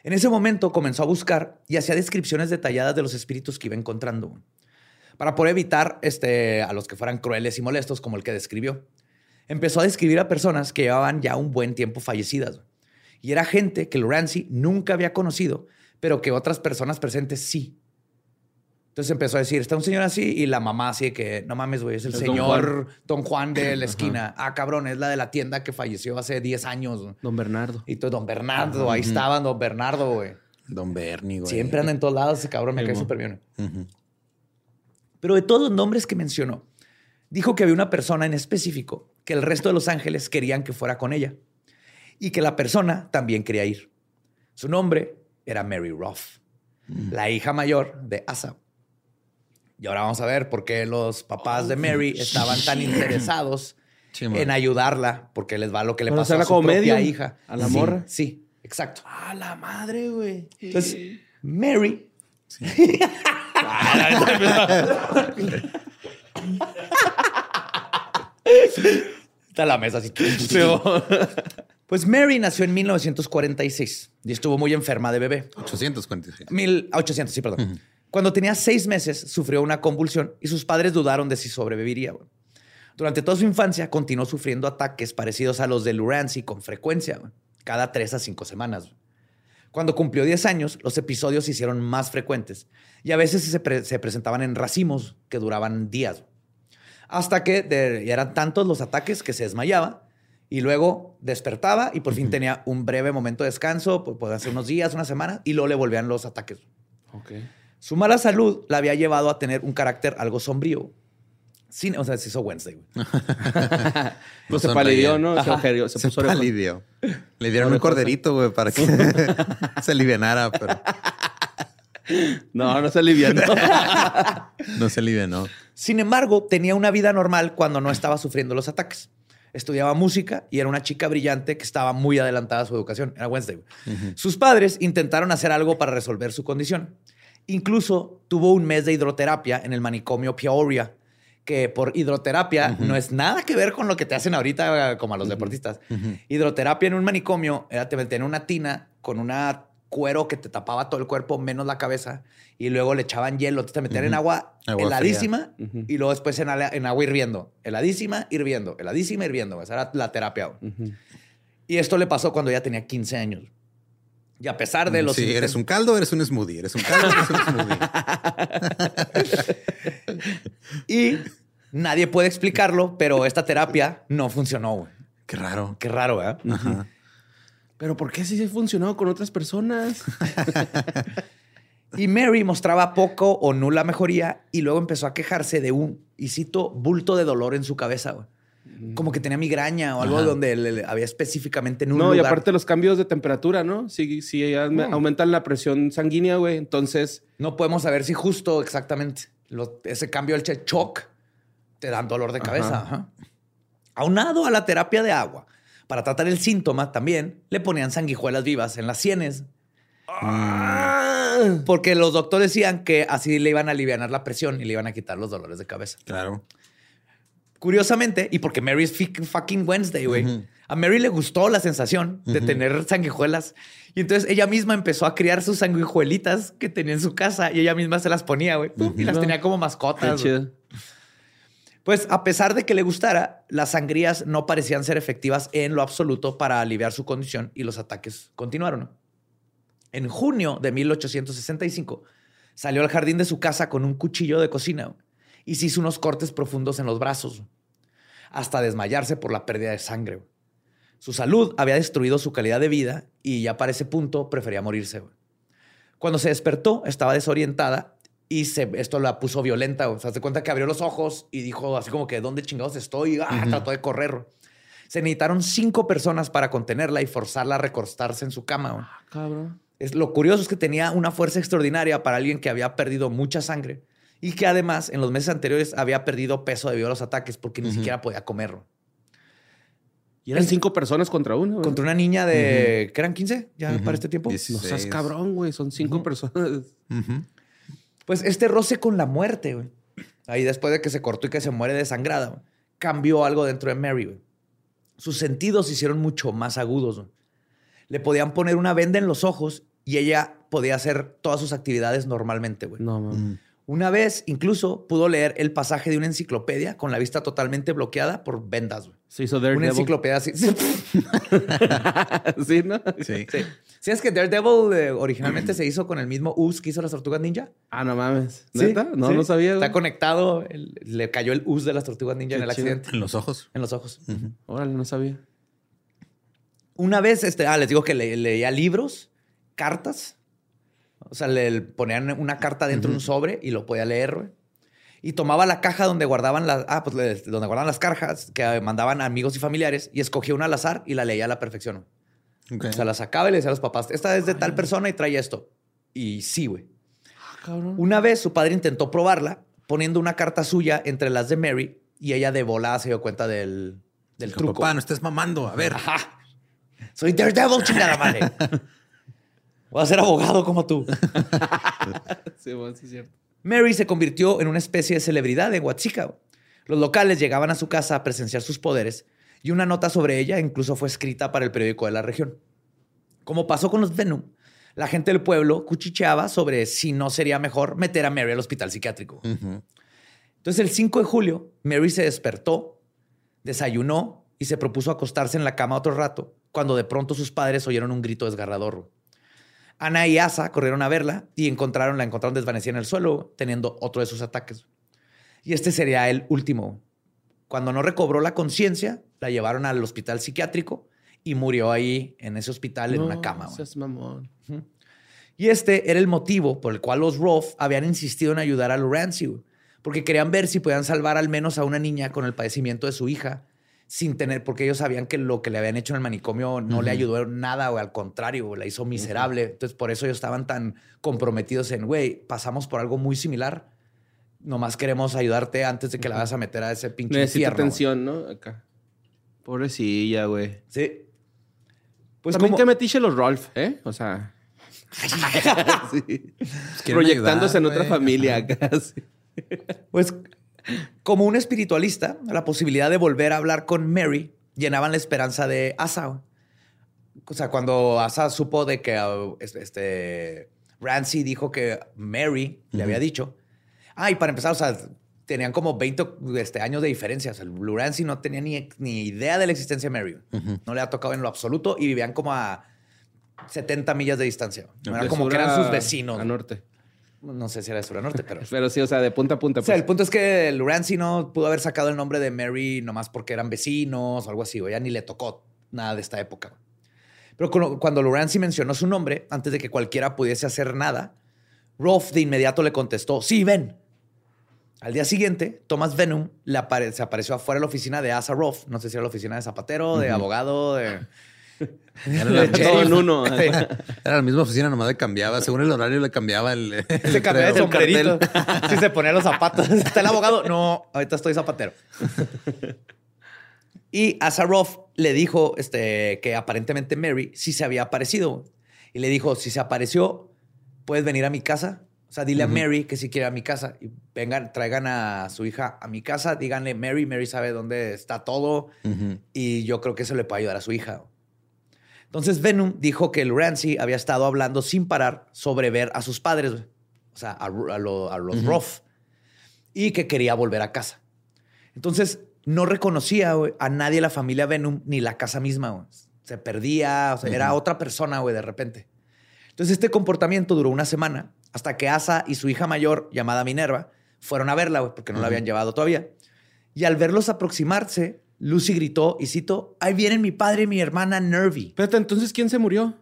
En ese momento comenzó a buscar y hacía descripciones detalladas de los espíritus que iba encontrando, para poder evitar este, a los que fueran crueles y molestos como el que describió. Empezó a describir a personas que llevaban ya un buen tiempo fallecidas. Y era gente que Lurancy nunca había conocido, pero que otras personas presentes sí. Entonces empezó a decir, está un señor así y la mamá así de que, no mames, güey, es el Es don señor Don Juan, de la esquina. Ah, cabrón, es la de la tienda que falleció hace 10 años. Don Bernardo. Y todo, Don Bernardo, ahí estaba Don Bernardo, güey. Don Bernie, güey. Siempre anda en todos lados ese cabrón, me cae súper bien. Pero de todos los nombres que mencionó, dijo que había una persona en específico que el resto de los ángeles querían que fuera con ella y que la persona también quería ir. Su nombre era Mary Ruff, la hija mayor de Asa. Y ahora vamos a ver por qué los papás de Mary estaban tan interesados Sí, en ayudarla, porque les va lo que le Bueno, pasó a su como propia medium, hija. a la Sí, morra. Sí, exacto. ¡Ah, la madre, güey! Entonces, Mary Está la mesa así. Pues Mary nació en 1946 y estuvo muy enferma de bebé. 846. 1800, sí, perdón. Cuando tenía seis meses, sufrió una convulsión y sus padres dudaron de si sobreviviría. Durante toda su infancia, continuó sufriendo ataques parecidos a los de Lurancy con frecuencia, cada tres a cinco semanas. Cuando cumplió 10 años, los episodios se hicieron más frecuentes y a veces se, pre- se presentaban en racimos que duraban días. Hasta que eran tantos los ataques que se desmayaba y luego despertaba y por fin tenía un breve momento de descanso, puede ser unos días, una semana, y luego le volvían los ataques. Ok. Su mala salud la había llevado a tener un carácter algo sombrío. Sin, o sea, se hizo Wednesday. güey. Pues No se palidió, ¿no? Se, Ajá. se Se puso palidió. Le dieron un corderito, güey, para que se alivianara, pero No, no se alivianó. no se alivianó. Sin embargo, tenía una vida normal cuando no estaba sufriendo los ataques. Estudiaba música y era una chica brillante que estaba muy adelantada a su educación. Era Wednesday. güey. Sus padres intentaron hacer algo para resolver su condición. Incluso tuvo un mes de hidroterapia en el manicomio Peoria, que por hidroterapia no es nada que ver con lo que te hacen ahorita como a los deportistas. Hidroterapia en un manicomio era te metían en una tina con una cuero que te tapaba todo el cuerpo menos la cabeza y luego le echaban hielo, te metían en agua, Agua heladísima y luego después en, agua hirviendo, heladísima, hirviendo, heladísima, hirviendo. Esa era la terapia. Y esto le pasó cuando ya tenía 15 años. Y a pesar de los... Sí, eres un caldo, eres un smoothie. Eres un caldo, eres un smoothie. Y nadie puede explicarlo, pero esta terapia no funcionó. güey. Qué raro. Qué raro, ¿verdad? Ajá. Pero ¿por qué sí se funcionó con otras personas? Y Mary mostraba poco o nula mejoría y luego empezó a quejarse de un, y cito, bulto de dolor en su cabeza. Como que tenía migraña o algo Ajá. donde le- le- había específicamente en un No, y aparte los cambios de temperatura, ¿no? Si, si aume- aumentan la presión sanguínea, güey, entonces... No podemos saber si justo exactamente lo- ese cambio del shock te dan dolor de cabeza. Ajá. ajá. Aunado a la terapia de agua, para tratar el síntoma también le ponían sanguijuelas vivas en las sienes. ¡Ah! Porque los doctores decían que así le iban a aliviar la presión y le iban a quitar los dolores de cabeza. Claro. Curiosamente, y porque Mary es fucking Wednesday, güey. A Mary le gustó la sensación de tener sanguijuelas. Y entonces ella misma empezó a criar sus sanguijuelitas que tenía en su casa y ella misma se las ponía, güey. Y las tenía como mascotas. Pues a pesar de que le gustara, las sangrías no parecían ser efectivas en lo absoluto para aliviar su condición y los ataques continuaron. En junio de 1865 salió al jardín de su casa con un cuchillo de cocina y se hizo unos cortes profundos en los brazos hasta desmayarse por la pérdida de sangre. Su salud había destruido su calidad de vida y ya para ese punto prefería morirse. Cuando se despertó, estaba desorientada y se, esto la puso violenta. O sea, se cuenta que abrió los ojos y dijo así como que, ¿dónde chingados estoy? Ah, Trató de correr. Se necesitaron cinco personas para contenerla y forzarla a recostarse en su cama. Ah, Cabrón. Es, lo curioso es que tenía una fuerza extraordinaria para alguien que había perdido mucha sangre y que además en los meses anteriores había perdido peso debido a los ataques porque ni siquiera podía comer. güey. Y eran cinco personas contra uno, güey. Contra una niña de... ¿Qué eran 15 ya para este tiempo? Dieci- No seas 16. cabrón, güey. Son cinco personas. Pues este roce con la muerte, güey. Ahí después de que se cortó y que se muere desangrada, güey, cambió algo dentro de Mary, güey. Sus sentidos se hicieron mucho más agudos. güey. Le podían poner una venda en los ojos y ella podía hacer todas sus actividades normalmente, güey. No, mames. Una vez incluso pudo leer el pasaje de una enciclopedia con la vista totalmente bloqueada por vendas. güey. Se hizo Una Daredevil. enciclopedia así. sí, sí, ¿no? Sí. ¿Sí es que Daredevil eh, originalmente se hizo con el mismo us que hizo las tortugas ninja? Ah, no mames. Sí, ¿Neta? No, sí. no sabía. Está conectado. el- le cayó el us de las tortugas ninja Qué en el chido. accidente. En los ojos. En los ojos. Órale, no sabía. Una vez, este, ah, les digo que le- leía libros, cartas. O sea, le ponían una carta dentro de un sobre y lo podía leer, güey. Y tomaba la caja donde guardaban las, ah, pues le- donde guardaban las cajas que mandaban amigos y familiares y escogía una al azar y la leía a la perfección. Ok. O sea, la sacaba y le decía a los papás, esta es de tal persona y trae esto. Y sí, güey. Ah. Una vez su padre intentó probarla poniendo una carta suya entre las de Mary y ella de volada se dio cuenta del, del Dijo, truco. Papá, no estés mamando. A ver. Ajá. Soy Daredevil, chingada madre. Voy a ser abogado como tú. Sí, bueno, sí cierto. Mary se convirtió en una especie de celebridad en Huachica. Los locales llegaban a su casa a presenciar sus poderes y una nota sobre ella incluso fue escrita para el periódico de la región. Como pasó con los Venom, la gente del pueblo cuchicheaba sobre si no sería mejor meter a Mary al hospital psiquiátrico. Entonces, el 5 de julio, Mary se despertó, desayunó y se propuso acostarse en la cama otro rato, cuando de pronto sus padres oyeron un grito desgarrador. Ana y Asa corrieron a verla y encontraron, la encontraron desvanecida en el suelo, teniendo otro de sus ataques. Y este sería el último. Cuando no recobró la conciencia, la llevaron al hospital psiquiátrico y murió ahí en ese hospital en una cama. mamón. Y este era el motivo por el cual los Roth habían insistido en ayudar a Lorenzi, porque querían ver si podían salvar al menos a una niña con el padecimiento de su hija, sin tener, porque ellos sabían que lo que le habían hecho en el manicomio no le ayudó nada, o al contrario, la hizo miserable. Entonces, por eso ellos estaban tan comprometidos en, güey, pasamos por algo muy similar. Nomás queremos ayudarte antes de que la vas a meter a ese pinche Necesita infierno, güey". atención, ¿no? Acá. Pobrecilla, güey. Sí. Pues También como... que metiche los Rolf, ¿eh? O sea. sí. Pues Proyectándose en otra familia acá. sí. Pues como un espiritualista, la posibilidad de volver a hablar con Mary llenaban la esperanza de Asa. O sea, cuando Asa supo de que uh, este, Ramsey dijo que Mary le había dicho. Ah, y para empezar, o sea, tenían como 20 este, años de diferencia. O sea, el Blue Ramsey no tenía ni, ni idea de la existencia de Mary. No le ha tocado en lo absoluto y vivían como a 70 millas de distancia. No era como que eran sus vecinos. A norte. No sé si era de sur a norte, pero... Pero sí, o sea, de punta a punta. O sea, pues. el punto es que Lurancy no pudo haber sacado el nombre de Mary nomás porque eran vecinos o algo así, o ya ni le tocó nada de esta época. Pero cuando- Lurancy mencionó su nombre, antes de que cualquiera pudiese hacer nada, Rolf de inmediato le contestó, sí, ven. Al día siguiente, Thomas Venom le apare- se apareció afuera de la oficina de Asa Rolf. No sé si era la oficina de zapatero, de abogado, de... Era la, Todo en uno. Sí. era la misma oficina, nomás le cambiaba. Según el horario le cambiaba el. Se cambiaba de el sombrerito. Sí, se ponía los zapatos. ¿Está el abogado? No, ahorita estoy zapatero. Y Asaroff le dijo este, que aparentemente Mary sí se había aparecido. Y le dijo, si se apareció, puedes venir a mi casa. O sea, dile a Mary que si quiere a mi casa. Y vengan, traigan a su hija a mi casa. Díganle, Mary, Mary sabe dónde está todo. Y yo creo que eso le puede ayudar a su hija. Entonces Venom dijo que el Ramsey había estado hablando sin parar sobre ver a sus padres, o sea, a, a lo- a los Ruff, y que quería volver a casa. Entonces no reconocía a nadie de la familia Venom ni la casa misma. Se perdía, o sea, era otra persona, güey, de repente. Entonces este comportamiento duró una semana hasta que Asa y su hija mayor, llamada Minerva, fueron a verla, porque no la habían llevado todavía. Y al verlos aproximarse, Lucy gritó, y cito, ahí vienen mi padre y mi hermana Nervy. Espérate, entonces, ¿quién se murió?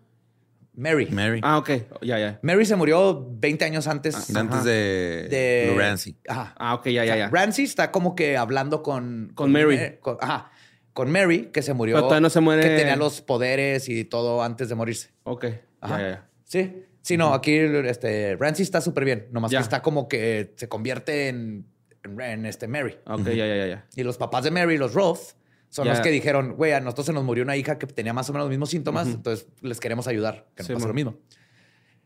Mary. Mary. Ah, ok. Ya, ya. Mary se murió 20 años antes Antes de, de... Lurancy. Ajá. Ah, ok, ya, O ya, sea, ya. Ramsey está como que hablando con... Con Mary. Mer- con- ajá. Con Mary, que se murió. Pero todavía no se muere- Que tenía los poderes y todo antes de morirse. Ok. Ajá. Ya, ya, ya. Sí. Sí, no, aquí este, Ramsey está súper bien. Nomás que está como que se convierte en, en, este Mary. Ok, ya, ya, ya. Y los papás de Mary, los Roth, son los que dijeron, güey, a nosotros se nos murió una hija que tenía más o menos los mismos síntomas, entonces les queremos ayudar, que no Sí, pase lo mismo.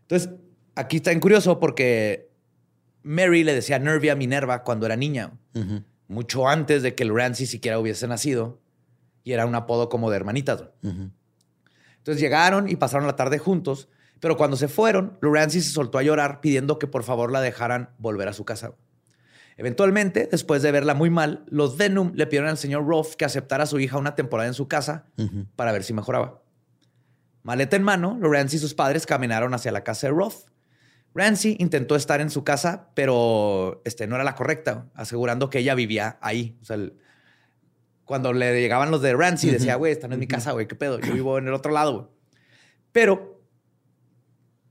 Entonces, aquí está en curioso porque Mary le decía Nervia a Minerva cuando era niña, mucho antes de que el Ramsey siquiera hubiese nacido, y era un apodo como de hermanitas. Entonces llegaron y pasaron la tarde juntos, pero cuando se fueron, Lurancy se soltó a llorar pidiendo que por favor la dejaran volver a su casa. Eventualmente, después de verla muy mal, los Venom le pidieron al señor Roth que aceptara a su hija una temporada en su casa para ver si mejoraba. Maleta en mano, Lorenzi y sus padres caminaron hacia la casa de Roth. Rancy intentó estar en su casa, pero este, no era la correcta, asegurando que ella vivía ahí. O sea, cuando le llegaban los de Rancy, decía, güey, esta no es mi casa, güey, qué pedo, yo vivo en el otro lado, güey. Pero,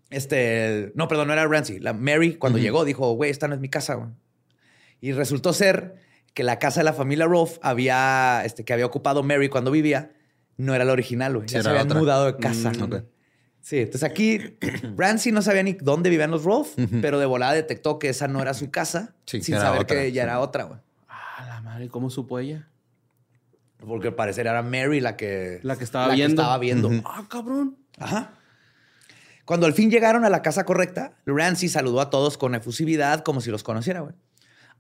este, no, perdón, no era Rancy. La Mary, cuando llegó, dijo, güey, esta no es mi casa, güey. Y resultó ser que la casa de la familia Roth había, este, que había ocupado Mary cuando vivía, no era la original, güey. ya se habían mudado de casa. Mm, sí, entonces aquí Rancy no sabía ni dónde vivían los Roth, pero de volada detectó que esa no era su casa, sin saber que ella era otra, güey. Ah, la madre, ¿cómo supo ella? Porque al parecer era Mary la que... La que estaba viendo. estaba viendo. Ah, cabrón. Ajá. Cuando al fin llegaron a la casa correcta, Rancy saludó a todos con efusividad como si los conociera, güey.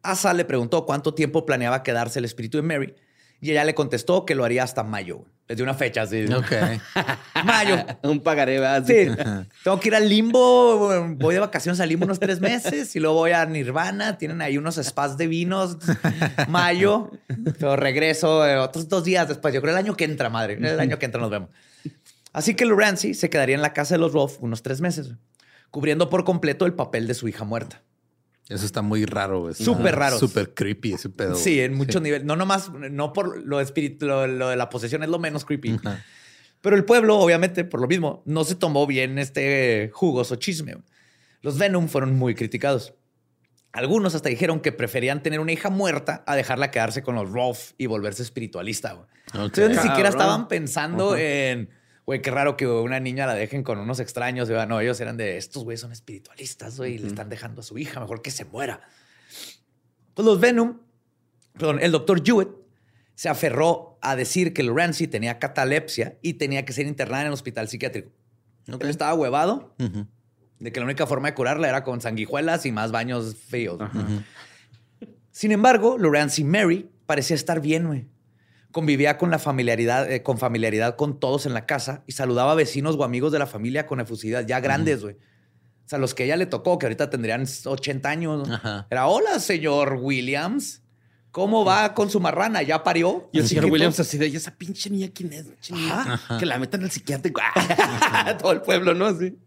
Asa le preguntó cuánto tiempo planeaba quedarse el espíritu de Mary y ella le contestó que lo haría hasta mayo. Les dio una fecha así. Ok. mayo. Un pagaré. Sí. Tengo que ir al limbo. Voy de vacaciones al limbo unos tres meses y luego voy a Nirvana. Tienen ahí unos spas de vinos. Mayo. Pero regreso eh, otros dos días después. Yo creo el año que entra, madre. El año que entra nos vemos. Así que Lorenzi se quedaría en la casa de los Roth unos tres meses, cubriendo por completo el papel de su hija muerta. Eso está muy raro, güey. Súper raro. Súper creepy ese pedo. Sí, en muchos niveles. No nomás, no por lo, espíritu, lo, de la posesión es lo menos creepy. Pero el pueblo, obviamente, por lo mismo, no se tomó bien este jugoso chisme. Los Venom fueron muy criticados. Algunos hasta dijeron que preferían tener una hija muerta a dejarla quedarse con los Roth y volverse espiritualista. Entonces ni siquiera estaban pensando en güey, qué raro que una niña la dejen con unos extraños. No, ellos eran de estos güeyes son espiritualistas, güey, y le están dejando a su hija, mejor que se muera. Pues los Venom, perdón, el doctor Jewett se aferró a decir que Lorenzi tenía catalepsia y tenía que ser internada en el hospital psiquiátrico. Él estaba huevado de que la única forma de curarla era con sanguijuelas y más baños fríos. Sin embargo, Lorenzi Mary parecía estar bien, güey convivía con la familiaridad, eh, con familiaridad con todos en la casa y saludaba a vecinos o amigos de la familia con efusividad, ya grandes, güey. O sea, los que ella le tocó, que ahorita tendrían 80 años. Era, hola, señor Williams. ¿Cómo va con su marrana? ¿Ya parió? Y el señor Williams así de, esa pinche niña quién es? Que la metan al psiquiátrico. Todo el pueblo, ¿no? Sí.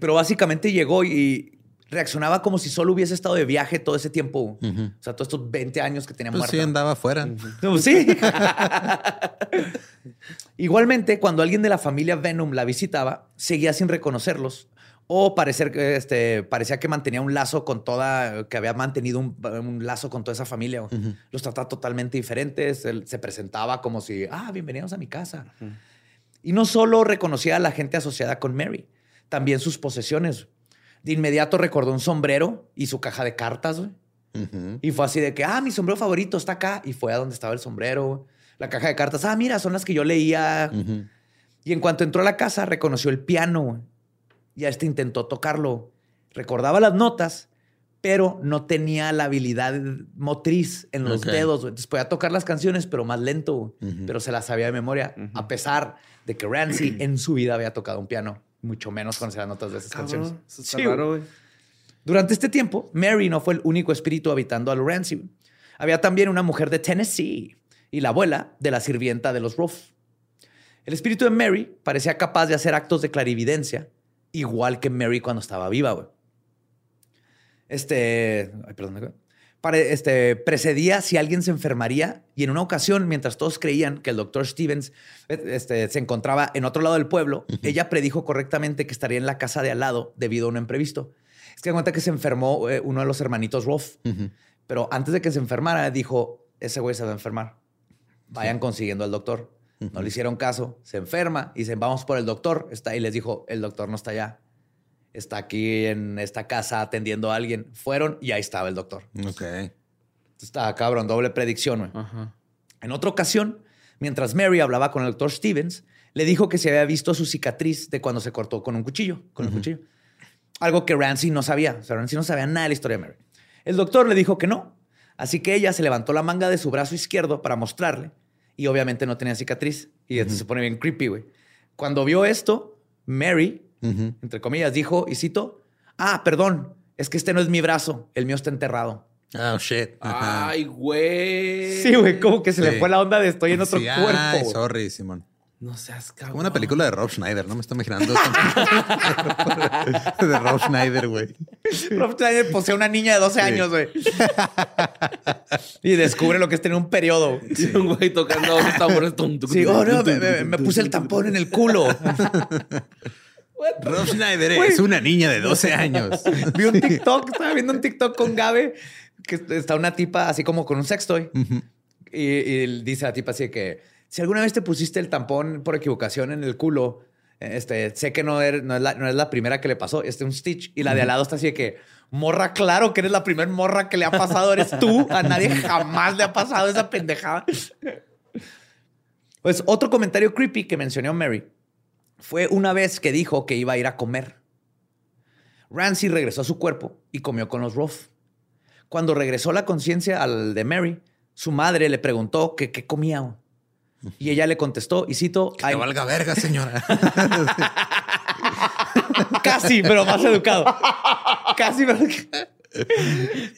Pero básicamente llegó y reaccionaba como si solo hubiese estado de viaje todo ese tiempo. O sea, todos estos 20 años que tenía pues Sí, andaba afuera. sí. Igualmente, cuando alguien de la familia Venom la visitaba, seguía sin reconocerlos o parecer que este, parecía que mantenía un lazo con toda, que había mantenido un, lazo con toda esa familia. Los trataba totalmente diferentes. Él se presentaba como si, ah, bienvenidos a mi casa. Y no solo reconocía a la gente asociada con Mary, también sus posesiones. De inmediato recordó un sombrero y su caja de cartas, güey. Y fue así de que, ah, mi sombrero favorito está acá. Y fue a donde estaba el sombrero, La caja de cartas, ah, mira, son las que yo leía. Y en cuanto entró a la casa, reconoció el piano, Y a este intentó tocarlo. Recordaba las notas, pero no tenía la habilidad motriz en los dedos. Entonces podía tocar las canciones, pero más lento, pero se las sabía de memoria, a pesar de que Ramsey en su vida había tocado un piano mucho menos conocer las notas de esas canciones. Durante este tiempo, Mary no fue el único espíritu habitando a Lorenzi. Había también una mujer de Tennessee y la abuela de la sirvienta de los Ruff. El espíritu de Mary parecía capaz de hacer actos de clarividencia, igual que Mary cuando estaba viva. Este. Ay, perdón este, precedía si alguien se enfermaría. Y en una ocasión, mientras todos creían que el doctor Stevens este, se encontraba en otro lado del pueblo, ella predijo correctamente que estaría en la casa de al lado debido a un imprevisto. Es que cuenta que se enfermó eh, uno de los hermanitos Roth, pero antes de que se enfermara dijo, ese güey se va a enfermar, vayan consiguiendo al doctor. No le hicieron caso, se enferma y dicen, vamos por el doctor. Está, y les dijo, el doctor no está allá está aquí en esta casa atendiendo a alguien. Fueron y ahí estaba el doctor. Ok. Estaba cabrón, doble predicción. En otra ocasión, mientras Mary hablaba con el doctor Stevens, le dijo que se había visto su cicatriz de cuando se cortó con un cuchillo, con cuchillo. Algo que Ramsey no sabía. O sea, Ramsey no sabía nada de la historia de Mary. El doctor le dijo que no. Así que ella se levantó la manga de su brazo izquierdo para mostrarle. Y obviamente no tenía cicatriz. Y esto se pone bien creepy, güey. Cuando vio esto, Mary, entre comillas, dijo, y cito, ah, perdón, es que este no es mi brazo, el mío está enterrado. Oh, shit. Ajá. Ay, güey. Sí, güey, como que se le fue la onda de estoy en otro Sí, cuerpo. Ay, sorry, Simón. No seas cabrón. Como una película de Rob Schneider, ¿no? Me está imaginando. de Rob Schneider, güey. Rob Schneider posee una niña de 12 años, güey. y descubre lo que es tener un periodo. Sí, un güey tocando tambores. Sí, oh, no, me, me- me puse el tampón en el culo. Rob Schneider es una niña de 12 años. Vi un TikTok, estaba viendo un TikTok con Gabe, que está una tipa así como con un sextoy. y, y dice la tipa así que, si alguna vez te pusiste el tampón por equivocación en el culo, este, sé que no, er- no, es la, no es la primera que le pasó, este es un Stitch. Y la de al lado está así de que, morra, claro que eres la primer morra que le ha pasado, eres tú. A nadie jamás le ha pasado esa pendejada. Pues otro comentario creepy que mencionó Mary fue una vez que dijo que iba a ir a comer. Ramsey regresó a su cuerpo y comió con los Roth. Cuando regresó la conciencia al de Mary, su madre le preguntó que qué comía. Y ella le contestó, y cito, Que "Ay, te valga verga, señora. casi, pero más educado. Casi, pero...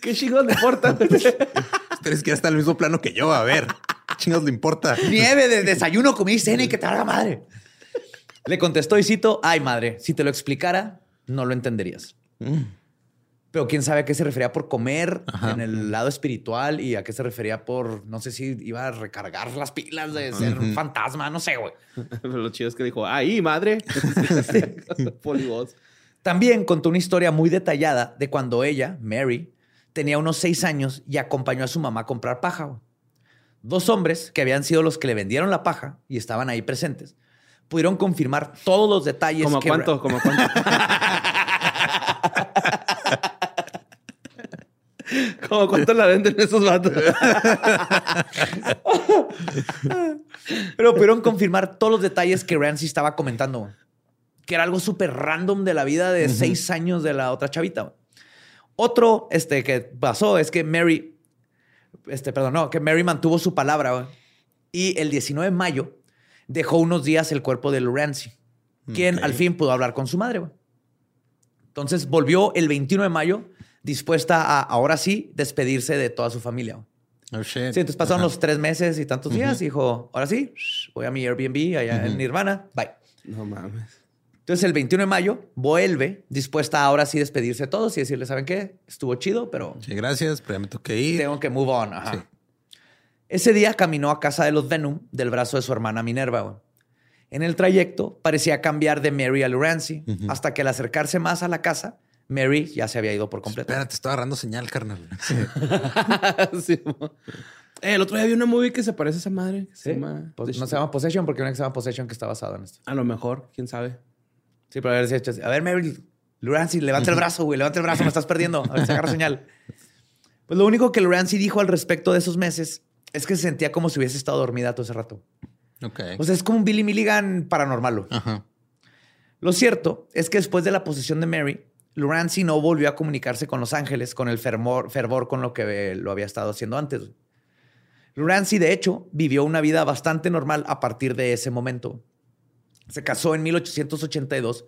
¿Qué chingos le importa? Pero es que ya está en el mismo plano que yo. A ver, ¿qué chingos le importa? Nieve de desayuno, comí, cena y que te valga madre. Le contestó, y cito, ay madre, si te lo explicara, no lo entenderías. Pero quién sabe a qué se refería por comer Ajá. en el lado espiritual y a qué se refería por, no sé si iba a recargar las pilas de ser un fantasma, no sé, güey. Pero lo chido es que dijo, ¡ay, madre! Polivoz. También contó una historia muy detallada de cuando ella, Mary, tenía unos seis años y acompañó a su mamá a comprar paja. Dos hombres, que habían sido los que le vendieron la paja y estaban ahí presentes, pudieron confirmar todos los detalles. ¿Cómo que cuánto? ¿Cómo cuánto? ¿Cómo cuánto la venden esos vatos? Pero pudieron confirmar todos los detalles que Ramsey estaba comentando. Que era algo súper random de la vida de seis años de la otra chavita. Otro este, que pasó es que Mary, este, perdón, no, que Mary mantuvo su palabra. Y el 19 de mayo dejó unos días el cuerpo de Ramsey, quien al fin pudo hablar con su madre. güey. Entonces volvió el 21 de mayo dispuesta a, ahora sí, despedirse de toda su familia. güey. Oh, shit. Sí, entonces pasaron Ajá. los tres meses y tantos días. y dijo, ahora sí, shh, voy a mi Airbnb allá en Nirvana. Bye. No mames. Entonces el 21 de mayo vuelve dispuesta a ahora sí despedirse de todos y decirle, ¿saben qué? Estuvo chido, pero Sí, gracias, pero ya me tengo que ir. tengo que move on. Ajá. Sí. Ese día caminó a casa de los Venom del brazo de su hermana Minerva. güey. En el trayecto parecía cambiar de Mary a Lurancy hasta que al acercarse más a la casa, Mary ya se había ido por completo. Espérate, estoy agarrando señal, carnal. Sí, mo. Eh, el otro día vi una movie que se parece a esa madre. que se ¿Sí? llama- Pues, no se llama Possession porque hay una que se llama Possession que está basada en esto. A lo mejor, quién sabe. Sí, pero a ver si hecho así. A ver, Mary, Lurancy, levanta el brazo, güey, levanta el brazo, me estás perdiendo. A ver si agarra señal. Pues lo único que Lurancy dijo al respecto de esos meses es que se sentía como si hubiese estado dormida todo ese rato. Ok. O sea, es como un Billy Milligan paranormal. Ajá. Lo cierto es que después de la posesión de Mary, Lurancy no volvió a comunicarse con los ángeles con el fervor, fervor con lo que lo había estado haciendo antes. Lurancy, de hecho, vivió una vida bastante normal a partir de ese momento. Se casó en 1882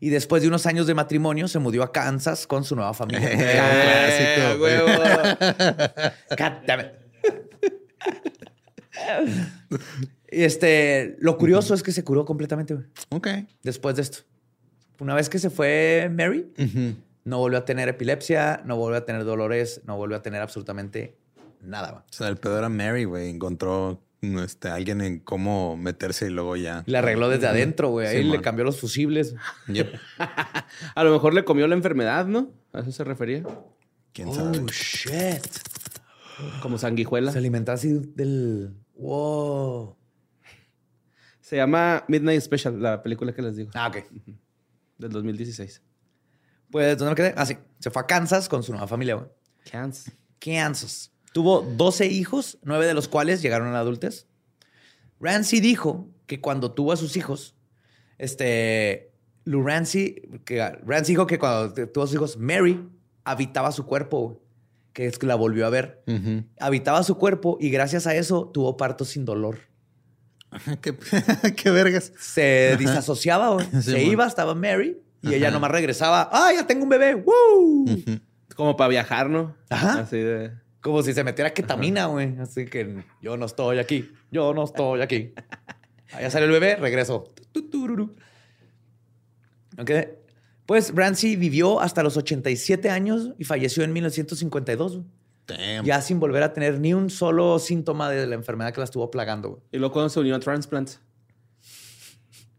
y después de unos años de matrimonio se mudó a Kansas con su nueva familia. Eh, clásico. huevo. God damn it. Y este, lo curioso es que se curó completamente güey, Ok. después de esto. Una vez que se fue Mary, no volvió a tener epilepsia, no volvió a tener dolores, no volvió a tener absolutamente nada. güey. O sea, el pedo era Mary, güey. Encontró este, alguien en cómo meterse y luego ya. Le arregló desde adentro, güey. Ahí Sí, le cambió los fusibles. Yep. A lo mejor le comió la enfermedad, ¿no? A eso se refería. ¿Quién sabe? Oh, shit. Como sanguijuela. Se alimentaba así del... Wow. Se llama Midnight Special, la película que les digo, Ah, ok. del 2016. Pues, ¿dónde me quedé? Ah, sí. Se fue a Kansas con su nueva familia, güey. Kansas. Kansas. Tuvo 12 hijos, nueve de los cuales llegaron a la adultez. Ramsey dijo que cuando tuvo a sus hijos, este, Lou Rancy, que Rancy dijo que cuando tuvo sus hijos, Mary habitaba su cuerpo, que es que la volvió a ver. Habitaba su cuerpo y gracias a eso tuvo parto sin dolor. ¿Qué, qué vergas. Se disasociaba, se iba, estaba Mary y ella nomás regresaba. ¡Ah, ya tengo un bebé! ¡Woo! Como para viajar, ¿no? Ajá. Así de. Como si se metiera ketamina, güey. Así que yo no estoy aquí. Yo no estoy aquí. Allá sale el bebé, regreso. Tutururu. Pues Rancy vivió hasta los 87 años y falleció en 1952. Damn. Ya sin volver a tener ni un solo síntoma de la enfermedad que la estuvo plagando. güey. Y luego cuando se unió a Transplant.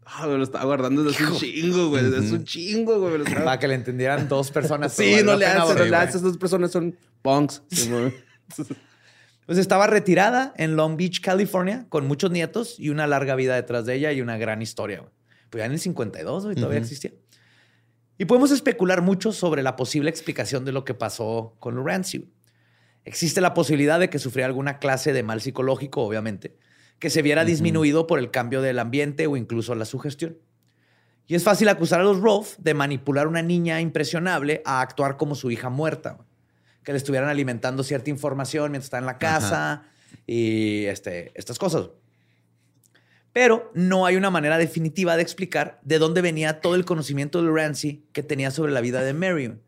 Ah, me lo estaba guardando desde hace un chingo, güey. Desde hace un chingo, güey. me lo estaba- Para que le entendieran dos personas. Sí, no le haces, no le haces. Esas dos personas son punks. Pues estaba retirada en Long Beach, California, con muchos nietos y una larga vida detrás de ella y una gran historia. güey. Pues ya en el 52, güey, todavía existía. Y podemos especular mucho sobre la posible explicación de lo que pasó con Rancy. Existe la posibilidad de que sufriera alguna clase de mal psicológico, obviamente, que se viera disminuido por el cambio del ambiente o incluso la sugestión. Y es fácil acusar a los Rolf de manipular a una niña impresionable a actuar como su hija muerta. Que le estuvieran alimentando cierta información mientras está en la casa y este, estas cosas. Pero no hay una manera definitiva de explicar de dónde venía todo el conocimiento de Rancy que tenía sobre la vida de Mary. güey.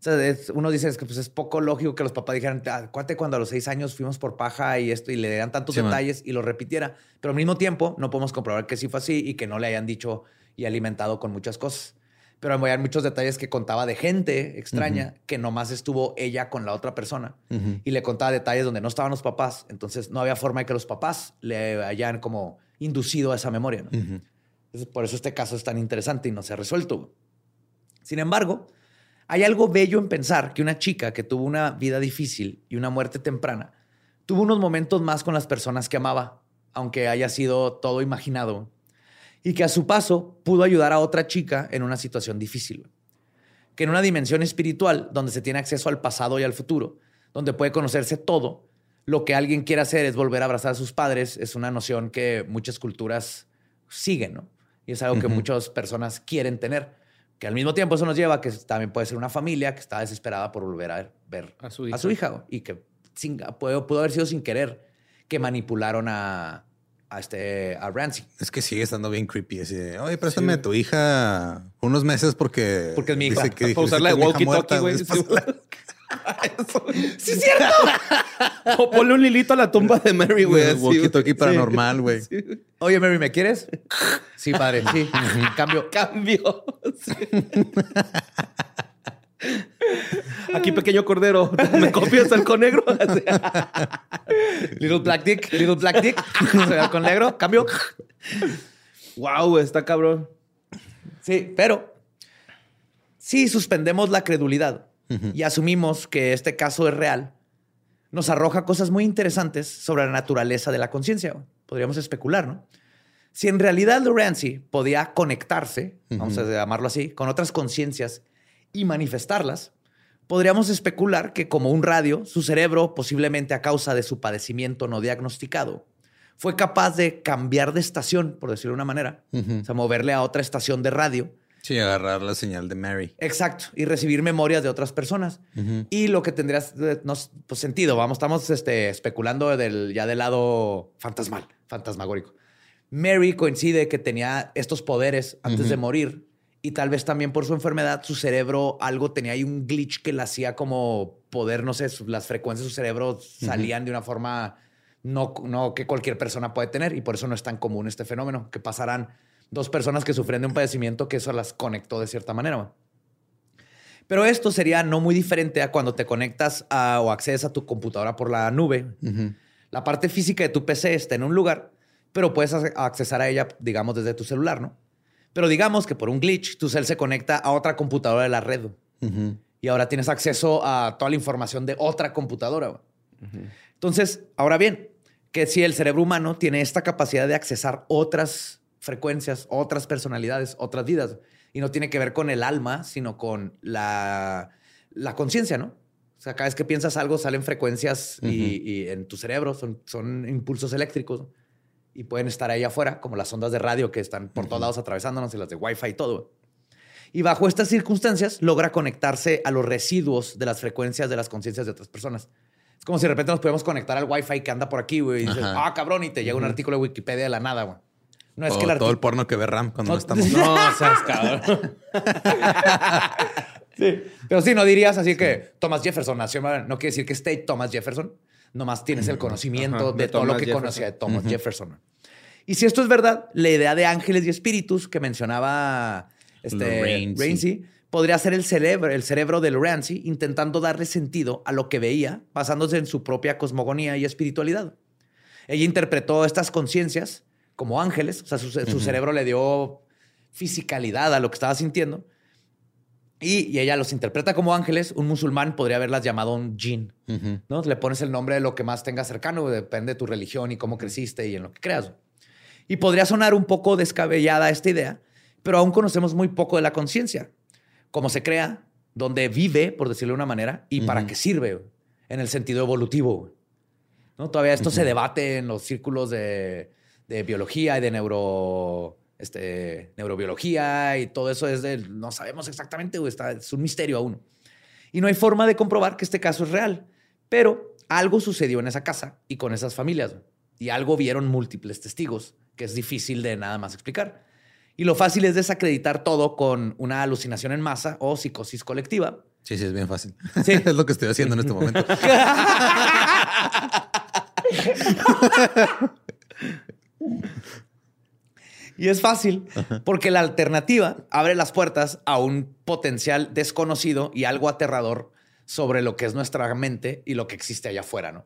O sea, es- uno dice es que pues, es poco lógico que los papás dijeran, "Ah, cuate cuando a los seis años fuimos por paja y esto, y le dieran tantos Sí, man. detalles y lo repitiera. Pero al mismo tiempo, no podemos comprobar que sí fue así y que no le hayan dicho y alimentado con muchas cosas. Pero hay muchos detalles que contaba de gente extraña que nomás estuvo ella con la otra persona y le contaba detalles donde no estaban los papás. Entonces no había forma de que los papás le hayan como inducido a esa memoria. ¿no? Ujú. Entonces, por eso este caso es tan interesante y no se ha resuelto. Sin embargo, hay algo bello en pensar que una chica que tuvo una vida difícil y una muerte temprana tuvo unos momentos más con las personas que amaba, aunque haya sido todo imaginado, y que a su paso pudo ayudar a otra chica en una situación difícil. Que en una dimensión espiritual, donde se tiene acceso al pasado y al futuro, donde puede conocerse todo, lo que alguien quiere hacer es volver a abrazar a sus padres, es una noción que muchas culturas siguen, ¿no? Y es algo que muchas personas quieren tener. Que al mismo tiempo eso nos lleva a que también puede ser una familia que está desesperada por volver a ver A su a hija. su hija güey, y que sin, pudo, pudo haber sido sin querer que manipularon a, a, este, a Rancy. Es que sigue estando bien creepy. Así de, oye, préstame a tu hija unos meses porque. Porque es mi hija. dice que- Para usarla que de walkie-talkie, güey. ¡Sí, es cierto! O ponle un hilito a la tumba de Mary, güey. así, güey. Walkie-talkie paranormal, güey. Sí. Oye, Mary, ¿me quieres? Sí, padre, sí. Cambio. Cambio. Sí. Aquí, pequeño cordero, ¿me copias al negro? Así. Little Black Dick, Little Black Dick. Con negro, cambio. Wow, está cabrón. Sí, pero si suspendemos la credulidad y asumimos que este caso es real, nos arroja cosas muy interesantes sobre la naturaleza de la conciencia. Podríamos especular, ¿no? Si en realidad Lorenzi podía conectarse, vamos a llamarlo así, con otras conciencias y manifestarlas, podríamos especular que como un radio, su cerebro, posiblemente a causa de su padecimiento no diagnosticado, fue capaz de cambiar de estación, por decirlo de una manera, Ujú. o sea, moverle a otra estación de radio. Sí, agarrar la señal de Mary. Exacto, y recibir memorias de otras personas. Y lo que tendría eh, no, pues, sentido, vamos, estamos este, especulando del, ya del lado fantasmal, fantasmagórico. Mary coincide que tenía estos poderes antes de morir y tal vez también por su enfermedad su cerebro algo tenía ahí un glitch que le hacía como poder, no sé, las frecuencias de su cerebro salían de una forma no, no que cualquier persona puede tener y por eso no es tan común este fenómeno, que pasarán dos personas que sufren de un padecimiento que eso las conectó de cierta manera. Pero esto sería no muy diferente a cuando te conectas a- o accedes a tu computadora por la nube. La parte física de tu PC está en un lugar, pero puedes ac- accesar a ella, digamos, desde tu celular, ¿no? Pero digamos que por un glitch, tu cel se conecta a otra computadora de la red y ahora tienes acceso a toda la información de otra computadora. Entonces, ahora bien, que si el cerebro humano tiene esta capacidad de accesar otras frecuencias, otras personalidades, otras vidas, y no tiene que ver con el alma, sino con la, la conciencia, ¿no? O sea, cada vez que piensas algo salen frecuencias y, y en tu cerebro son, son impulsos eléctricos y pueden estar ahí afuera, como las ondas de radio que están por todos lados atravesándonos y las de Wi-Fi y todo. Y bajo estas circunstancias logra conectarse a los residuos de las frecuencias de las conciencias de otras personas. Es como si de repente nos podemos conectar al Wi-Fi que anda por aquí, güey. Y dices, ah, cabrón, y te llega un artículo de Wikipedia de la nada, güey. No es O que el todo el porno que ve Ram cuando no, No, estamos. No, seas cabrón. Sí. Pero sí, no dirías así que Thomas Jefferson nació. No quiere decir que esté Thomas Jefferson. Nomás tienes el conocimiento Ajá, de, de todo lo que Jefferson. conocía de Thomas Jefferson. Y si esto es verdad, la idea de ángeles y espíritus que mencionaba este Ramsey. Ramsey podría ser el cerebro, el cerebro del Ramsey intentando darle sentido a lo que veía, basándose en su propia cosmogonía y espiritualidad. Ella interpretó estas conciencias como ángeles, o sea, su, su cerebro le dio fisicalidad a lo que estaba sintiendo. Y, y ella los interpreta como ángeles. Un musulmán podría haberlas llamado un. Ujú. ¿no? Le pones el nombre de lo que más tengas cercano, depende de tu religión y cómo creciste y en lo que creas. Y podría sonar un poco descabellada esta idea, pero aún conocemos muy poco de la conciencia. Cómo se crea, dónde vive, por decirlo de una manera, y para qué sirve, en el sentido evolutivo. ¿No? Todavía esto se debate en los círculos de, de biología y de neuro, este, neurobiología y todo eso es de, no sabemos exactamente, güey, está, es un misterio aún. Y no hay forma de comprobar que este caso es real. Pero algo sucedió en esa casa y con esas familias. güey. Y algo vieron múltiples testigos, que es difícil de nada más explicar. Y lo fácil es desacreditar todo con una alucinación en masa o psicosis colectiva. Sí, sí, es bien fácil. Sí. es lo que estoy haciendo en este momento. Y es fácil porque la alternativa abre las puertas a un potencial desconocido y algo aterrador sobre lo que es nuestra mente y lo que existe allá afuera, ¿no?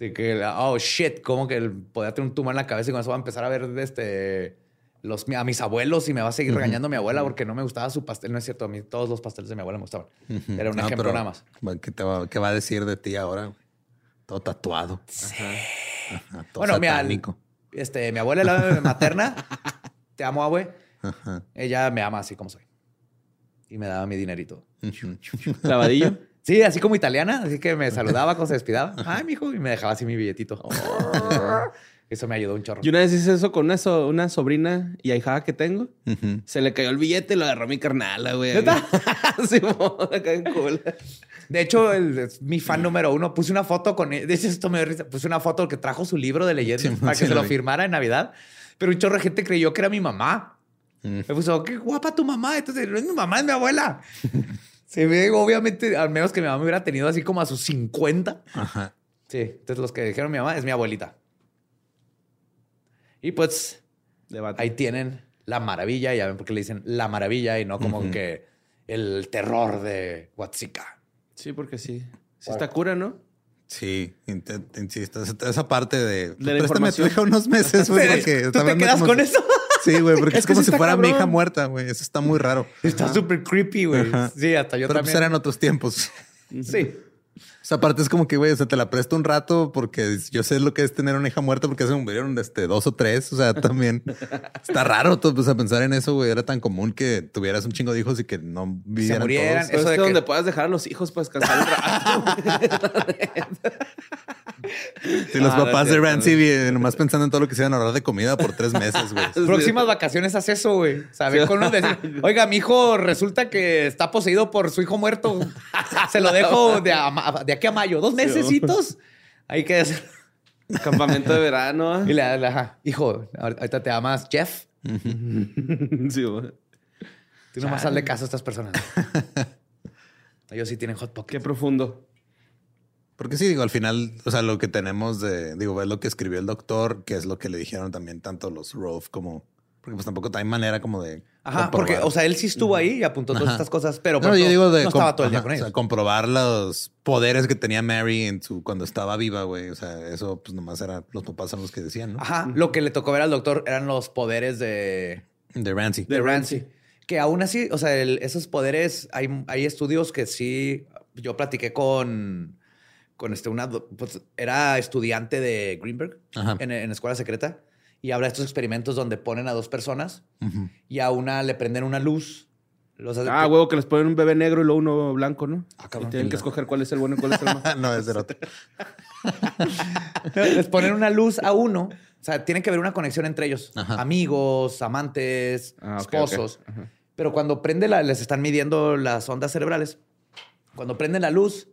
De que, oh shit, como que podía tener un tumor en la cabeza y con eso va a empezar a ver este, los, a mis abuelos y me va a seguir regañando mi abuela porque no me gustaba su pastel. No es cierto, a mí todos los pasteles de mi abuela me gustaban. Era un No, ejemplo nada más. ¿Qué, te va, qué va a decir de ti ahora? Todo tatuado. Ajá, todo Bueno, mira, satánico. Este, mi abuela la materna, te amo, abue. Ajá. Ella me ama así como soy. Y me daba mi dinerito. Ujú. Clavadillo. Sí, así como italiana, así que me saludaba cuando se despidaba. Ay, mijo, y me dejaba así mi billetito. Eso me ayudó un chorro. Yo una vez hice eso con una, so- una sobrina y ahijada que tengo. Se le cayó el billete y lo agarró mi carnala, güey. De hecho, el- es mi fan número uno. Puse una foto con él. De hecho, esto me dio risa. Puse una foto que trajo su libro de leyendas Sí, para que sí se lo lo vi. firmara en Navidad. Pero un chorro de gente creyó que era mi mamá. Mm. Me puso, qué guapa tu mamá. Entonces, no es mi mamá, es mi abuela. Se ve, obviamente, al menos que mi mamá me hubiera tenido así como a sus 50. Ajá. Sí, entonces los que dijeron mi mamá es mi abuelita. Y pues Debate. ahí tienen la maravilla, ya ven por qué le dicen la maravilla y no como que el terror de Huatzika. Sí, porque sí. Sí está cura, ¿no? Sí, insisto. Esa, parte de. De préstame tu hija unos meses, güey. porque ¿Tú está te quedas con si- eso? Sí, güey, porque Es es, que como si fuera mi hija muerta, güey. Eso está muy raro. Está súper creepy, güey. Sí, hasta yo Pero pues también. eran otros tiempos. Sí. Esa parte es como que, güey, o sea, te la presto un rato porque yo sé lo que es tener una hija muerta porque se murieron este, dos o tres. O sea, también está raro todo, pues, a pensar en eso, güey. Era tan común que tuvieras un chingo de hijos y que no vivieran murieran. todos. Eso es de que que- donde puedas dejar a los hijos para descansar un rato. Sí, los Ah, no papás de vi- nomás pensando en todo lo que se iban a ahorrar de comida por tres meses, güey. Próximas vacaciones haz eso, güey. ¿Sabes? Con uno decir, oiga, mi hijo resulta que está poseído por su hijo muerto. Se lo dejo de, a- de aquí a mayo. Dos mesecitos. Hay que hacer. Campamento de verano. Y le, le- ajá, hijo, ahorita te amas Jeff. sí, güey. Tú nomás hazle caso a estas personas. Ellos sí tienen hot pocket. Qué profundo. Porque sí, digo, al final, o sea, lo que tenemos de, digo, es lo que escribió el doctor, que es lo que le dijeron también tanto los Rolf como, porque pues tampoco hay manera como de. Ajá, comprobar. porque, o sea, él sí estuvo ahí y apuntó todas Ajá. estas cosas, pero No, yo digo de no estaba todo el día ajá, con o sea, comprobar los poderes que tenía Mary en su cuando estaba viva, güey. O sea, eso pues nomás era los papás son los que decían, ¿no? Ajá, lo que le tocó ver al doctor eran los poderes de, De Ramsey. De Ramsey. Que aún así, o sea, el- esos poderes, hay, hay estudios que sí, yo platiqué con, con este, una, pues era estudiante de Greenberg Ajá. en, en escuela secreta y habla de estos experimentos donde ponen a dos personas Ujú. y a una le prenden una luz. Los hace- Ah, huevo, que les ponen un bebé negro y luego uno blanco, ¿no? Ah, cabrón. y tienen que escoger cuál es el bueno y cuál es el malo. no, es del otro. les ponen una luz a uno. O sea, tiene que haber una conexión entre ellos. Ajá. Amigos, amantes, Ah, ok, esposos. ok. Ajá. Pero cuando prende la, les están midiendo las ondas cerebrales. Cuando prende la luz,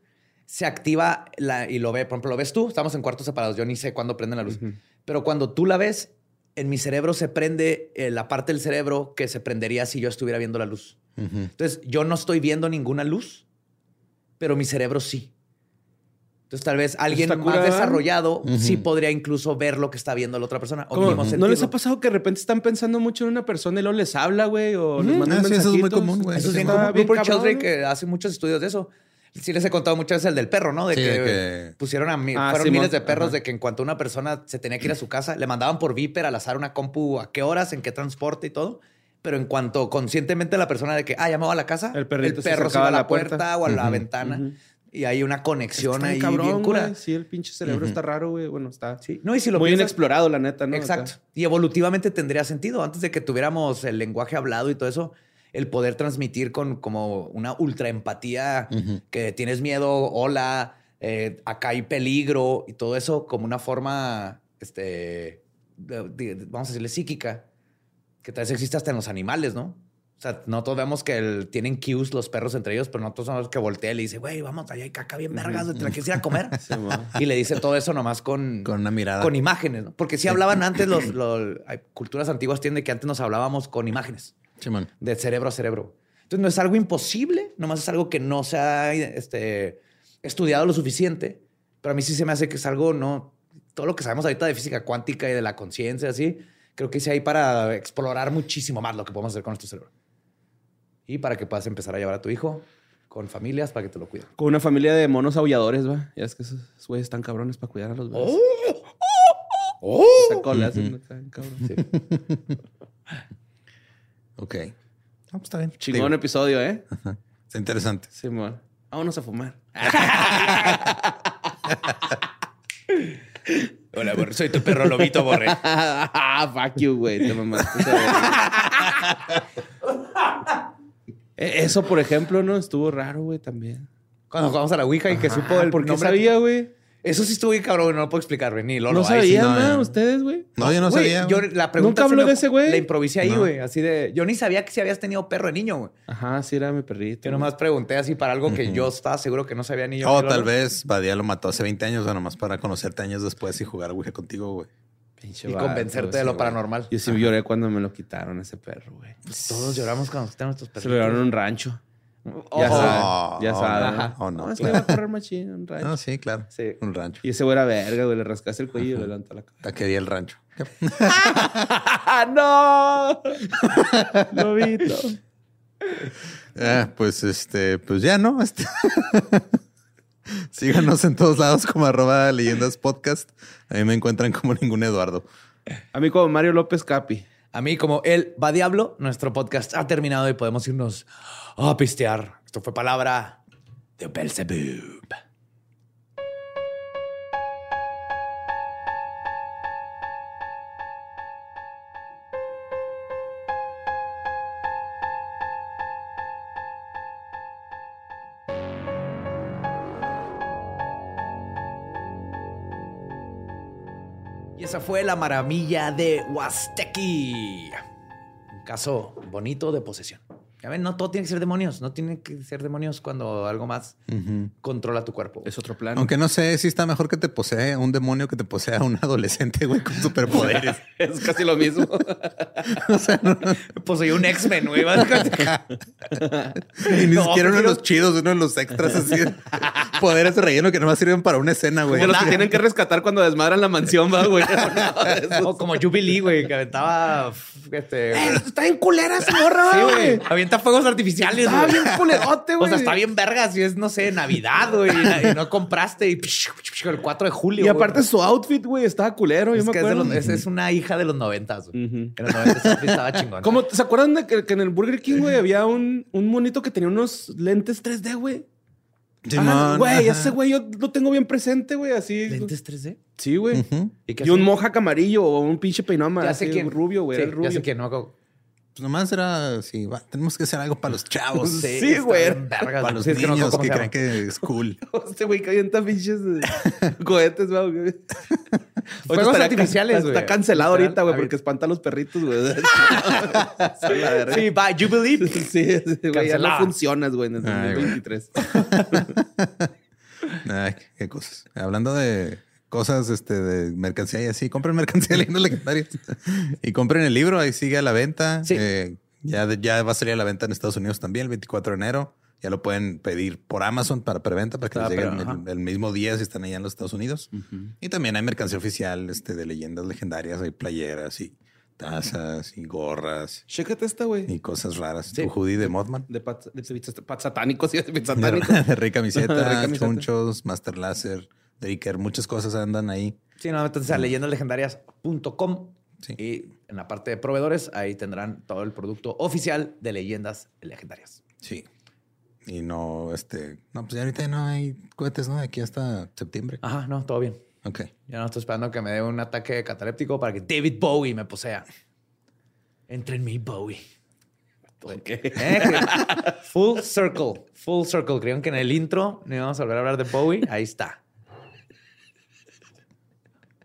se activa la, y lo ve, por ejemplo, lo ves tú, estamos en cuartos separados, yo ni sé cuándo prende la luz. Pero cuando tú la ves, en mi cerebro se prende eh, la parte del cerebro que se prendería si yo estuviera viendo la luz. Entonces, yo no estoy viendo ninguna luz, pero mi cerebro sí. Entonces, tal vez alguien más curada. desarrollado sí podría incluso ver lo que está viendo la otra persona. O ¿No les ha pasado que de repente están pensando mucho en una persona y luego les habla, güey? O les mandan Ah, sí, eso es muy común, güey. Eso es bien común. Rupert cabrón, Sheldrake ¿no? que hace muchos estudios de eso. Sí les he contado muchas veces el del perro, ¿no? De Sí, que, de que- pusieron a mi- Ah, fueron miles de perros Ajá. de que en cuanto una persona se tenía que ir a su casa, le mandaban por Viper al azar una compu a qué horas, en qué transporte y todo. Pero en cuanto conscientemente la persona de que, ah, ya me voy a la casa, El perro se va a la puerta, puerta. o a la ventana. Y hay una conexión Está ahí bien bien cabrón, cura. güey. Sí, el pinche cerebro está raro, güey. Bueno, está Sí. No, y si lo muy piensas- inexplorado, la neta, ¿no? Exacto. Acá. Y evolutivamente tendría sentido. Antes de que tuviéramos el lenguaje hablado y todo eso, el poder transmitir con como una ultra empatía, que tienes miedo, hola, eh, acá hay peligro y todo eso como una forma, este, de- de- vamos a decirle psíquica, que tal vez existe hasta en los animales, ¿no? O sea, no todos vemos que el- tienen cues los perros entre ellos, pero no todos somos los que voltea y le dice, güey, vamos, allá hay caca bien vergas, ¿te la quieres ir a comer? y le dice todo eso nomás con, Con una mirada. con imágenes, ¿no? Porque si hablaban antes, los, los- hay culturas antiguas tienen que antes nos hablábamos con imágenes, Simón. de cerebro a cerebro. Entonces no es algo imposible, nomás es algo que no se ha este, estudiado lo suficiente, pero a mí sí se me hace que es algo, no, todo lo que sabemos ahorita de física cuántica y de la conciencia, así, creo que sí hay para explorar muchísimo más lo que podemos hacer con nuestro cerebro. Y para que puedas empezar a llevar a tu hijo con familias para que te lo cuiden. Con una familia de monos aulladores, va. Ya es que esos güeyes están cabrones para cuidar a los bebés. ¡Oh! Esa cola hacen acá, cabrón. Sí. Ok. No, pues está bien. Chingón Digo, episodio, ¿eh? Está interesante. Simón. Vámonos a fumar. Hola, Borre. Soy tu perro lobito, Borre. ah, fuck you, güey. Te mamaste. Eh, Eso, por ejemplo, ¿no? Estuvo raro, güey, también. Cuando jugamos a la Ouija y que supo Ah, el ¿Por qué nombre- sabía, güey? Eso sí estuvo bien cabrón, no lo puedo explicar, güey. Ni Lolo. ¿No ahí sí. sabían no, nada no. ustedes, güey? No, yo no Güey, sabía. Yo güey. la pregunta ¿Nunca habló de ese güey? La improvisé ahí, No. güey. Así de. Yo ni sabía que si habías tenido perro de niño, güey. Ajá, sí era mi perrito. Yo nomás pregunté así para algo que yo estaba seguro que no sabía ni yo. O ni tal vez Badía lo mató hace 20 años, o nomás para conocerte años después y jugar Ouija contigo, güey. Pinche Y vato, convencerte de lo güey. paranormal. Yo sí lloré cuando me lo quitaron ese perro, güey. Todos lloramos cuando quitaron nuestros perros. Se lo llevaron en un rancho. Oh, Ya Oh, saben, ya oh, saben. no. Oh, no, es que iba a correr machín un rancho. Ah, sí, claro. Sí. Un rancho. Y ese güey era verga, güey. Le rascaste el cuello y le levantó la cabeza. Taquería el rancho. ¡No! Lobito. Ah, pues este, pues ya, ¿no? Este- Síganos en todos lados como arroba leyendas podcast. A mí me encuentran como ningún Eduardo. A mí como Mario López Capi. A mí, como él va diablo, nuestro podcast ha terminado y podemos irnos a pistear. Esto fue palabra de Belzebub. Fue la maravilla de Huastequi. Un caso bonito de posesión. Ya ven, no todo tiene que ser demonios. No tiene que ser demonios cuando algo más controla tu cuerpo. Es otro plano. Aunque no sé si está mejor que te posee un demonio que te posea un adolescente, güey, con superpoderes. es casi lo mismo. o sea, no, Poseí un X-Men, güey. y ni No, siquiera uno de los chidos, uno de los extras así. de Poderes de relleno que nomás sirven para una escena, güey. Como los que tienen que rescatar cuando desmadran la mansión, va, güey. o como Jubilee, güey, que aventaba. Este, Está en culera esa morra, sí, güey. güey. Avienta fuegos artificiales, Está bien culerote, güey. O sea, está bien verga si es, no sé, Navidad, güey, y no compraste y el 4 de julio. Y aparte su outfit, güey, estaba culero. Yo es, me que es, de acuerdo. los- es- es una hija de los noventas, güey. En los noventas estaba chingón. ¿Cómo, ¿Se acuerdan de que, que en el Burger King, güey, había un, un monito que tenía unos lentes 3D, güey? Güey, ese güey yo lo tengo bien presente, güey, así. ¿Lentes 3D? Sí, güey. ¿Y Y un hacía? mohawk amarillo o un pinche peinado Ya así, sé quién. rubio, güey. Sí, rubio. Ya sé quién, no. Pues nomás era así, va, tenemos que hacer algo para los chavos. Sí, güey. vergas, Para los Sí, es que no me niños que creen que es cool. Este güey que avienta pinches cohetes, güey. Fuegos artificiales, Está, güey. está cancelado ahorita, güey, porque espanta a los perritos, güey. Sí, la verga. Sí, bye, you believe. Sí, güey, ya no funcionas, güey, en el Ay, güey. 2023. Ay, qué cosas. Hablando de cosas este, de mercancía y así, compren mercancía de leyendas legendarias y compren el libro. Ahí sigue a la venta. Sí. Eh, ya, ya va a salir a la venta en Estados Unidos también el 24 de enero. Ya lo pueden pedir por Amazon para preventa para que Ah, les llegue pero, el, mismo día si están allá en los Estados Unidos. Y también hay mercancía oficial este, de leyendas legendarias. Hay playeras y tazas y gorras Chécate esta, güey. y cosas raras. Sí. Tu hoodie de Mothman. De pat, de pat satánicos, de De, satánicos. de De Rey Camiseta. chunchos, Master Láser, Dricker, muchas cosas andan ahí. Sí, no, entonces a leyendaslegendarias.com Sí. y en la parte de proveedores ahí tendrán todo el producto oficial de leyendas legendarias. Sí. Y no, este, no, pues ya ahorita no hay cohetes, ¿no? De aquí hasta septiembre. Ajá, no, todo bien. Ok. Ya no estoy esperando que me dé un ataque cataléptico para que David Bowie me posea. Entre en mí, Bowie. Ok. Eh, Full circle, full circle. Creían que en el intro no íbamos a volver a hablar de Bowie. Ahí está.